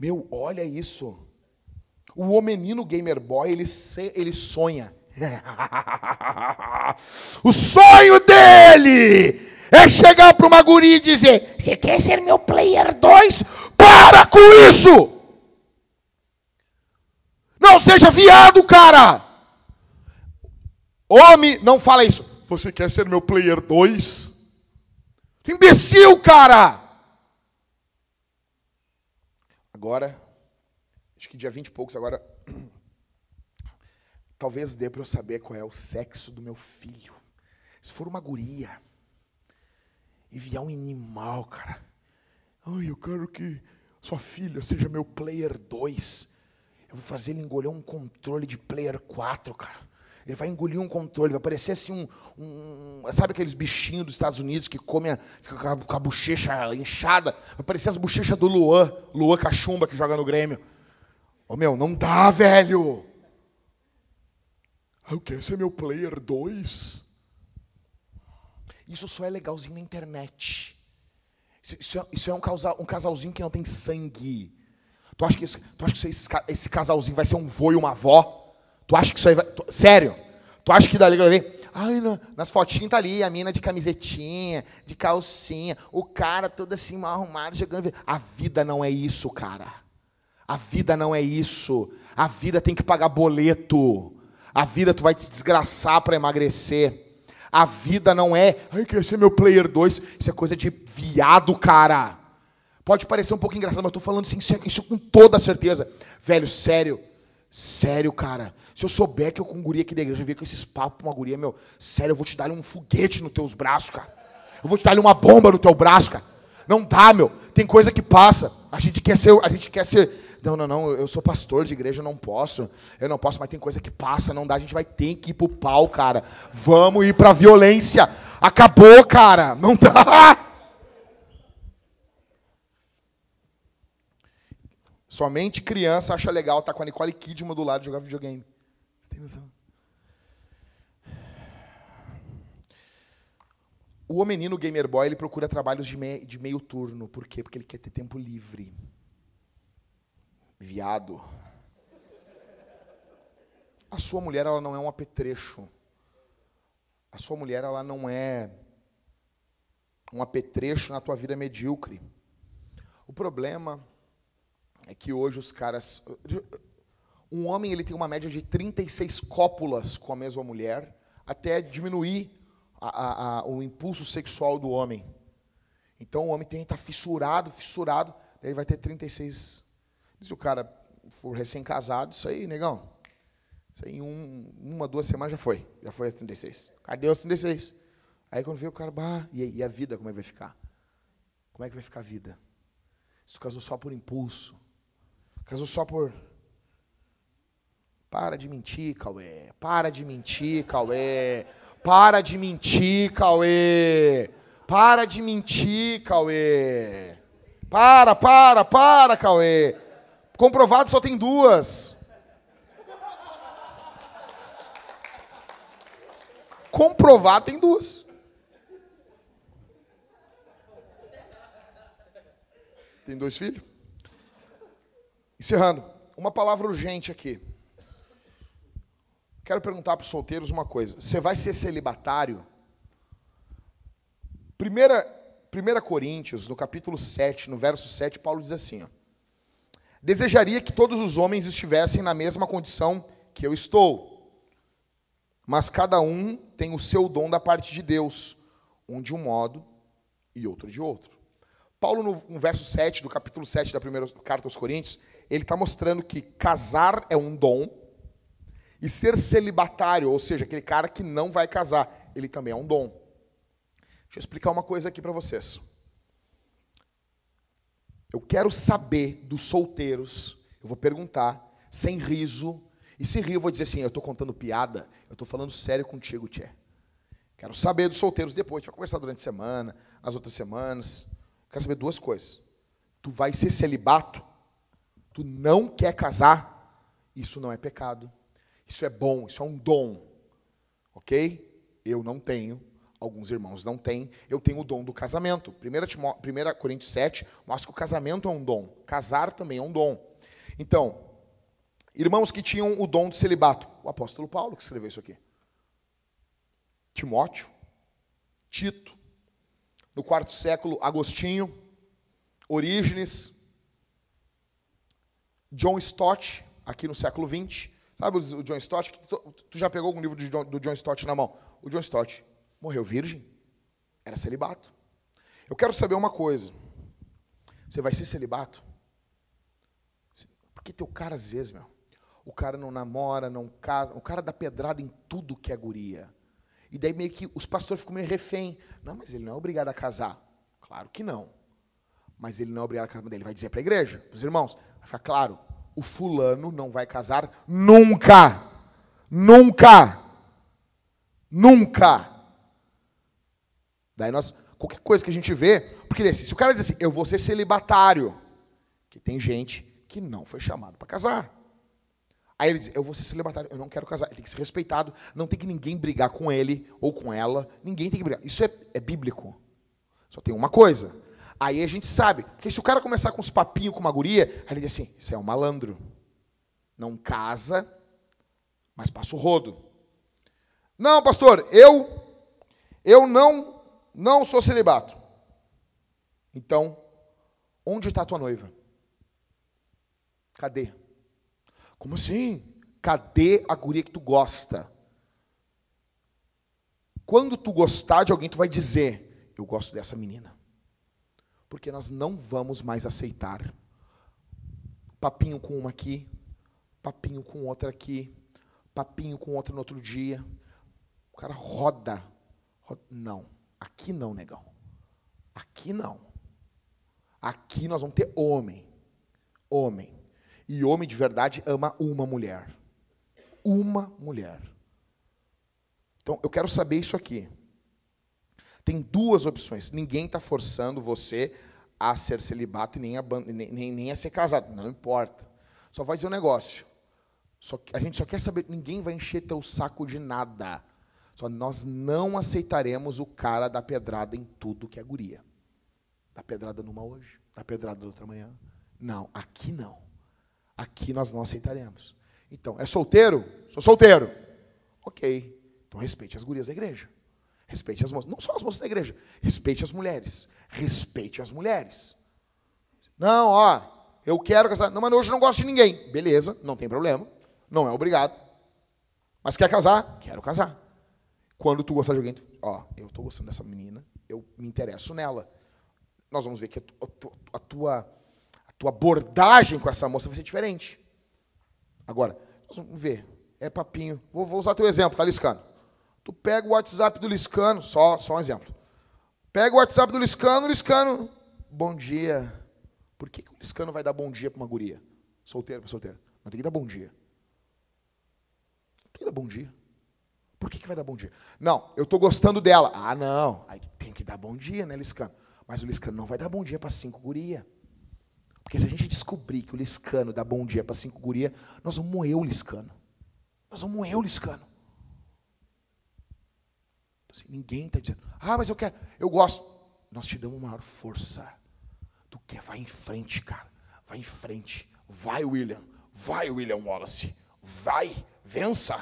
Meu, olha isso. O menino gamer boy, ele, se, ele sonha. o sonho dele é chegar para uma guria e dizer: Você quer ser meu player 2? Para com isso! Não seja viado, cara! Homem, não fala isso. Você quer ser meu player 2? Imbecil, cara! Agora, acho que dia 20 e poucos agora. Talvez dê para eu saber qual é o sexo do meu filho. Se for uma guria e vier um animal, cara. Ai, eu quero que sua filha seja meu player 2. Eu vou fazer ele engolir um controle de player 4, cara. Ele vai engolir um controle, vai parecer assim um, um sabe aqueles bichinhos dos Estados Unidos que comem, fica com a, a bochecha inchada, vai parecer as bochechas do Luan, Luan Cachumba que joga no Grêmio. Ô oh, meu, não dá, velho. Ah, eu quero ser meu player 2. Isso só é legalzinho na internet. Isso, é, isso é um, casal, um, casalzinho que não tem sangue. Tu acha que, esse, tu acha que esse, esse casalzinho vai ser um vô e uma avó? Tu acha que isso aí vai. Tu, sério? Tu acha que dali ali. Ai, não, nas fotinhas tá ali, a mina de camisetinha, de calcinha, o cara todo assim mal arrumado, jogando. A vida não é isso, cara. A vida não é isso. A vida tem que pagar boleto. A vida tu vai te desgraçar para emagrecer. A vida não é, ai, quer ser meu player 2. Isso é coisa de viado, cara. Pode parecer um pouco engraçado, mas eu tô falando assim, isso com toda certeza. Velho, sério. Sério, cara. Se eu souber que eu com guria aqui da igreja, ver com esses papos uma guria, meu, sério, eu vou te dar um foguete nos teus braços, cara. Eu vou te dar uma bomba no teu braço, cara. Não dá, meu. Tem coisa que passa. A gente quer ser, a gente quer ser. Não, não, não, eu sou pastor de igreja, eu não posso. Eu não posso, mas tem coisa que passa, não dá, a gente vai ter que ir pro pau, cara. Vamos ir pra violência. Acabou, cara. Não dá. Somente criança acha legal estar tá com a Nicole Kidman do lado e jogar videogame. Tem noção? O menino gamer boy ele procura trabalhos de, de meio turno. Por quê? Porque ele quer ter tempo livre. Viado. A sua mulher ela não é um apetrecho. A sua mulher ela não é um apetrecho na tua vida medíocre. O problema é que hoje os caras. Um homem ele tem uma média de 36 cópulas com a mesma mulher, até diminuir a, a, a, o impulso sexual do homem. Então o homem tem que estar fissurado, fissurado, ele vai ter 36. Se o cara for recém-casado, isso aí, negão. Isso aí, em um, uma, duas semanas já foi. Já foi as 36. Cadê os 36? Aí quando vê o cara, bah, e, e a vida, como é que vai ficar? Como é que vai ficar a vida? Se tu casou só por impulso, Casou só por. Para de mentir, Cauê. Para de mentir, Cauê. Para de mentir, Cauê. Para de mentir, Cauê. Para, para, para, Cauê. Comprovado só tem duas. Comprovado tem duas. Tem dois filhos? Encerrando, uma palavra urgente aqui. Quero perguntar para os solteiros uma coisa. Você vai ser celibatário? Primeira, 1 Coríntios, no capítulo 7, no verso 7, Paulo diz assim: ó, Desejaria que todos os homens estivessem na mesma condição que eu estou, mas cada um tem o seu dom da parte de Deus, um de um modo e outro de outro. Paulo, no, no verso 7 do capítulo 7 da primeira carta aos Coríntios, ele está mostrando que casar é um dom e ser celibatário, ou seja, aquele cara que não vai casar, ele também é um dom. Deixa eu explicar uma coisa aqui para vocês. Eu quero saber dos solteiros, eu vou perguntar, sem riso, e se rir eu vou dizer assim, eu estou contando piada, eu estou falando sério contigo, Tchê. Quero saber dos solteiros depois, a gente vai conversar durante a semana, nas outras semanas. Quero saber duas coisas. Tu vai ser celibato? tu não quer casar, isso não é pecado. Isso é bom, isso é um dom. Ok? Eu não tenho. Alguns irmãos não têm. Eu tenho o dom do casamento. 1 Coríntios 7 mostra que o casamento é um dom. Casar também é um dom. Então, irmãos que tinham o dom de celibato. O apóstolo Paulo que escreveu isso aqui. Timóteo, Tito, no quarto século, Agostinho, Orígenes, John Stott, aqui no século XX. Sabe o John Stott? Tu já pegou algum livro do John Stott na mão? O John Stott morreu virgem. Era celibato. Eu quero saber uma coisa. Você vai ser celibato? Porque teu cara, às vezes, meu, o cara não namora, não casa, o cara dá pedrada em tudo que é guria. E daí meio que os pastores ficam meio refém. Não, mas ele não é obrigado a casar. Claro que não. Mas ele não é obrigado a casar. Ele vai dizer para a igreja, para os irmãos, vai ficar claro, o fulano não vai casar nunca. Nunca. Nunca. Daí nós, qualquer coisa que a gente vê, porque assim, se o cara diz assim, eu vou ser celibatário, que tem gente que não foi chamado para casar. Aí ele diz, eu vou ser celibatário, eu não quero casar. Ele tem que ser respeitado, não tem que ninguém brigar com ele ou com ela, ninguém tem que brigar. Isso é, é bíblico. Só tem uma coisa. Aí a gente sabe, porque se o cara começar com uns papinhos com uma guria, aí ele diz assim, isso é um malandro. Não casa, mas passa o rodo. Não, pastor, eu eu não não sou celibato. Então, onde está a tua noiva? Cadê? Como assim? Cadê a guria que tu gosta? Quando tu gostar de alguém, tu vai dizer: Eu gosto dessa menina. Porque nós não vamos mais aceitar papinho com uma aqui, papinho com outra aqui, papinho com outra no outro dia. O cara roda. roda. Não. Aqui não, negão. Aqui não. Aqui nós vamos ter homem. Homem. E homem de verdade ama uma mulher. Uma mulher. Então, eu quero saber isso aqui. Tem duas opções. Ninguém está forçando você a ser celibato e nem a, nem, nem, a ser casado. Não importa. Só vai dizer um negócio. Só, a gente só quer saber, ninguém vai encher teu saco de nada. Só nós não aceitaremos o cara da pedrada em tudo que é guria. Da pedrada numa hoje, da pedrada outra manhã. Não, aqui não. Aqui nós não aceitaremos. Então, é solteiro? Sou solteiro. Ok. Então respeite as gurias da igreja. Respeite as moças. Não só as moças da igreja. Respeite as mulheres. Respeite as mulheres. Não, ó, eu quero casar. Não, mas hoje eu não gosto de ninguém. Beleza, não tem problema. Não é obrigado. Mas quer casar? Quero casar. Quando tu gostar de alguém, tu, ó, eu estou gostando dessa menina, eu me interesso nela. Nós vamos ver que a, tu, a, tua, a tua abordagem com essa moça vai ser diferente. Agora, nós vamos ver. É papinho. Vou, vou usar teu exemplo, tá, Liscano? Tu pega o WhatsApp do Liscano, só, só um exemplo. Pega o WhatsApp do Liscano, Liscano, bom dia. Por que, que o Liscano vai dar bom dia para uma guria? Solteiro para solteiro. Não tem que dar bom dia. Tem que dar bom dia. Por que, que vai dar bom dia? Não, eu estou gostando dela. Ah, não. Aí tem que dar bom dia, né, Liscano? Mas o Liscano não vai dar bom dia para cinco guria. Porque se a gente descobrir que o Liscano dá bom dia para cinco guria, nós vamos moer o Liscano. Nós vamos moer o Liscano. Assim, ninguém está dizendo, ah, mas eu quero, eu gosto. Nós te damos maior força. Tu quer, vai em frente, cara. Vai em frente. Vai, William. Vai, William Wallace. Vai, vença.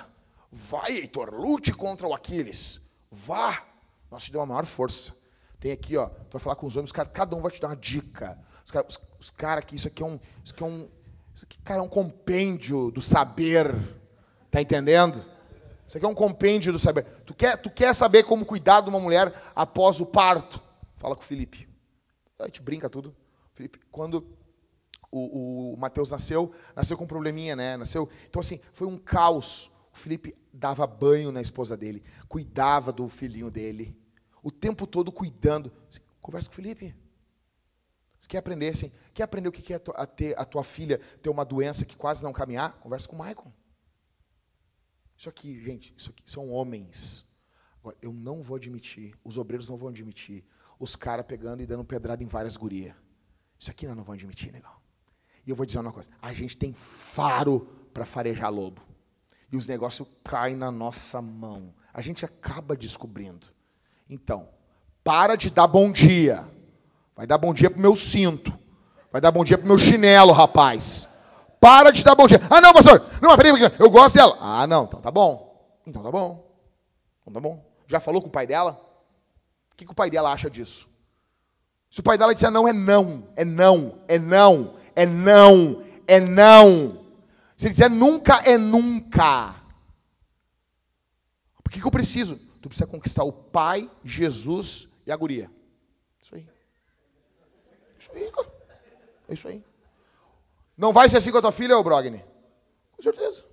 Vai, Heitor, lute contra o Aquiles. Vá. Nós te damos a maior força. Tem aqui, ó, tu vai falar com os homens, cara, cada um vai te dar uma dica. Os caras os, cara aqui, isso aqui é um. Isso aqui é um. Isso aqui, cara, é um compêndio do saber. Tá entendendo? Isso aqui é um compêndio do saber. Tu quer, tu quer saber como cuidar de uma mulher após o parto? Fala com o Felipe. A gente brinca tudo. Felipe, quando o, o Mateus nasceu, nasceu com um probleminha, né? Nasceu. Então, assim, foi um caos. O Felipe dava banho na esposa dele, cuidava do filhinho dele, o tempo todo cuidando. Conversa com o Felipe. Você quer aprender assim? Quer aprender o que é a, ter, a tua filha ter uma doença que quase não caminhar? Conversa com o Michael. Isso aqui, gente, isso aqui são homens. Agora, eu não vou admitir, os obreiros não vão admitir, os caras pegando e dando pedrada em várias gurias. Isso aqui nós não vamos admitir, legal. E eu vou dizer uma coisa: a gente tem faro para farejar lobo e os negócios caem na nossa mão. A gente acaba descobrindo. Então, para de dar bom dia. Vai dar bom dia pro meu cinto. Vai dar bom dia pro meu chinelo, rapaz. Para de dar bom dia. Ah, não, pastor. Não, peraí, eu gosto dela. Ah, não, então tá bom. Então tá bom. Então tá bom. Já falou com o pai dela? O que, que o pai dela acha disso? Se o pai dela disser não, é não, é não, é não, é não, é não. Se ele disser nunca, é nunca. Por que, que eu preciso? Tu precisa conquistar o pai, Jesus e a guria. Isso aí. Isso aí, cara. É isso aí. Não vai ser assim com a tua filha, ô Brogni? Com certeza.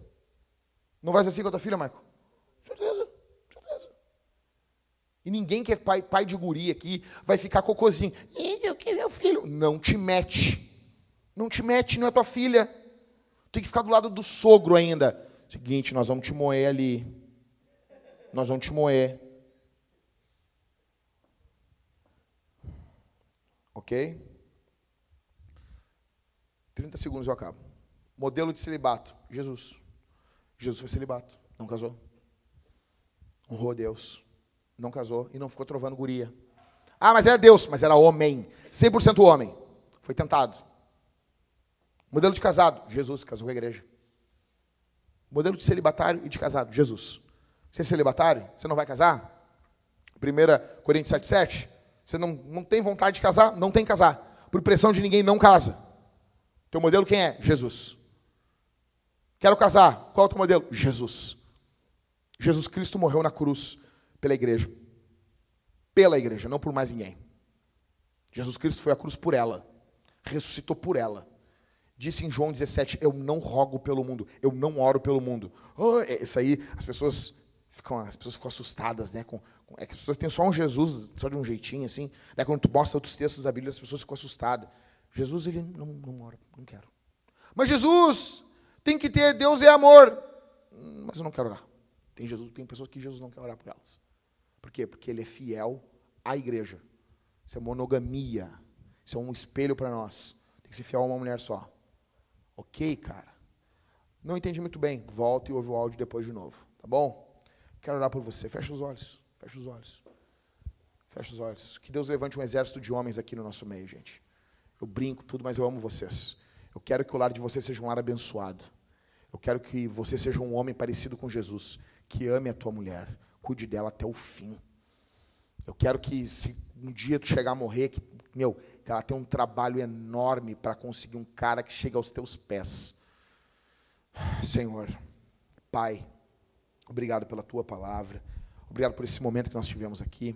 Não vai ser assim com a tua filha, Michael? Com certeza. Com certeza. E ninguém que é pai, pai de guria aqui vai ficar cocôzinho. Eu quero meu filho. Não te mete. Não te mete, não é tua filha. Tem que ficar do lado do sogro ainda. Seguinte, nós vamos te moer ali. Nós vamos te moer. Ok? 30 segundos eu acabo. Modelo de celibato: Jesus. Jesus foi celibato, não casou. Honrou a Deus, não casou e não ficou trovando guria. Ah, mas era Deus, mas era homem, 100% homem. Foi tentado. Modelo de casado: Jesus, casou com a igreja. Modelo de celibatário e de casado: Jesus. Você é celibatário? Você não vai casar? 1 Coríntios 7,7. Você não, não tem vontade de casar? Não tem que casar. Por pressão de ninguém, não casa. Teu modelo quem é? Jesus. Quero casar. Qual é o teu modelo? Jesus. Jesus Cristo morreu na cruz pela igreja. Pela igreja, não por mais ninguém. Jesus Cristo foi à cruz por ela. Ressuscitou por ela. Disse em João 17: Eu não rogo pelo mundo, eu não oro pelo mundo. Oh, é, isso aí, as pessoas ficam, as pessoas ficam assustadas, né? Com, com, é que as pessoas têm só um Jesus, só de um jeitinho assim. Né? Quando tu mostra outros textos da Bíblia, as pessoas ficam assustadas. Jesus, ele não, não ora, não quero. Mas Jesus tem que ter, Deus é amor. Mas eu não quero orar. Tem, Jesus, tem pessoas que Jesus não quer orar por elas. Por quê? Porque ele é fiel à igreja. Isso é monogamia. Isso é um espelho para nós. Tem que ser fiel a uma mulher só. Ok, cara? Não entendi muito bem. Volta e ouve o áudio depois de novo. Tá bom? Quero orar por você. Fecha os olhos. Fecha os olhos. Fecha os olhos. Que Deus levante um exército de homens aqui no nosso meio, gente. Eu brinco tudo, mas eu amo vocês. Eu quero que o lar de vocês seja um lar abençoado. Eu quero que você seja um homem parecido com Jesus, que ame a tua mulher, cuide dela até o fim. Eu quero que se um dia tu chegar a morrer, que, meu, que ela tenha um trabalho enorme para conseguir um cara que chegue aos teus pés. Senhor, Pai, obrigado pela tua palavra. Obrigado por esse momento que nós tivemos aqui.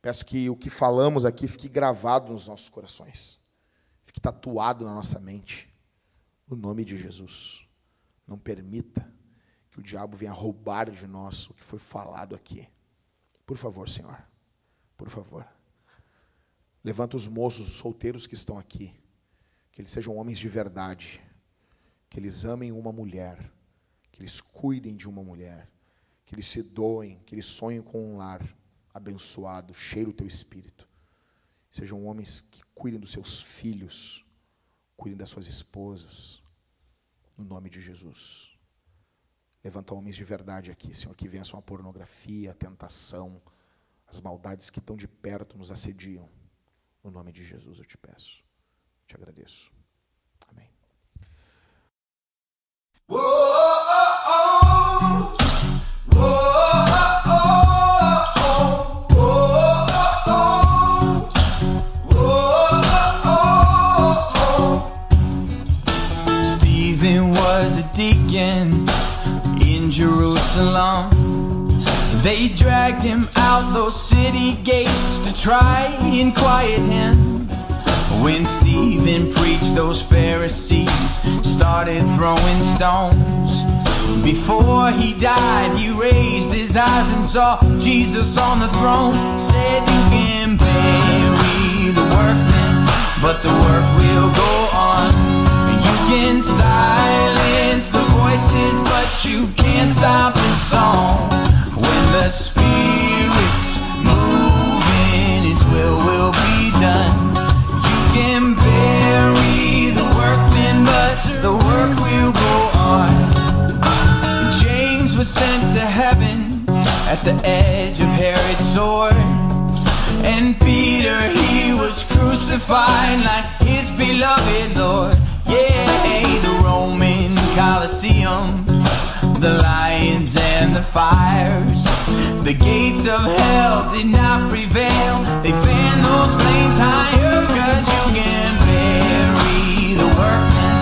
Peço que o que falamos aqui fique gravado nos nossos corações, fique tatuado na nossa mente. No nome de Jesus. Não permita que o diabo venha roubar de nós o que foi falado aqui. Por favor, Senhor. Por favor. Levanta os moços, os solteiros que estão aqui. Que eles sejam homens de verdade. Que eles amem uma mulher. Que eles cuidem de uma mulher. Que eles se doem. Que eles sonhem com um lar abençoado, cheiro o teu espírito. Sejam homens que cuidem dos seus filhos, cuidem das suas esposas, no nome de Jesus. Levanta homens de verdade aqui, Senhor, que vençam a pornografia, a tentação, as maldades que estão de perto nos assediam. No nome de Jesus eu te peço, te agradeço. Amém. Jerusalem. They dragged him out those city gates to try and quiet him. When Stephen preached, those Pharisees started throwing stones. Before he died, he raised his eyes and saw Jesus on the throne. Said, You can bury the edge of Herod's sword. And Peter, he was crucified like his beloved Lord. Yeah, the Roman Colosseum, the lions and the fires. The gates of hell did not prevail. They fanned those flames higher, cause you can bury the workmen,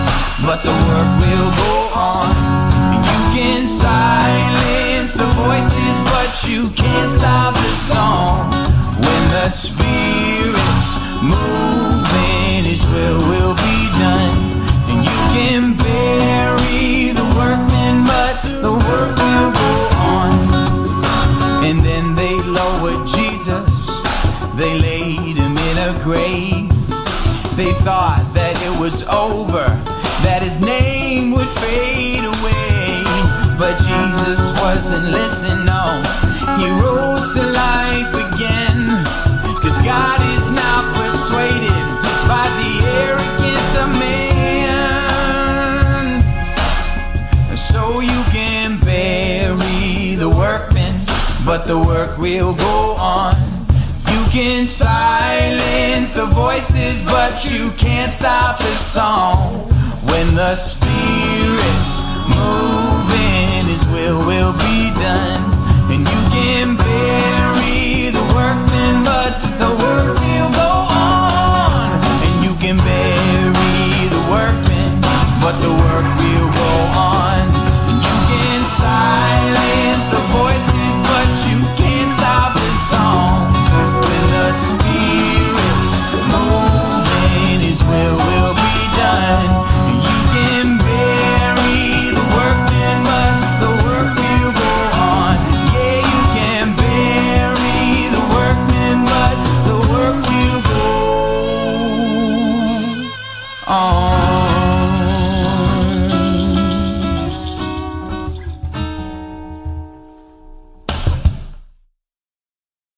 but the work will go on. You can silence the voices, you can't stop the song. When the Spirit's moving, His will will be done. And you can bury the workmen, but the work will go on. And then they lowered Jesus, they laid him in a grave. They thought that it was over, that his name would fade away. But Jesus wasn't listening, no. He rose to life again. Cause God is not persuaded by the arrogance of man. So you can bury the workmen, but the work will go on. You can silence the voices, but you can't stop the song. When the Spirit's will be done.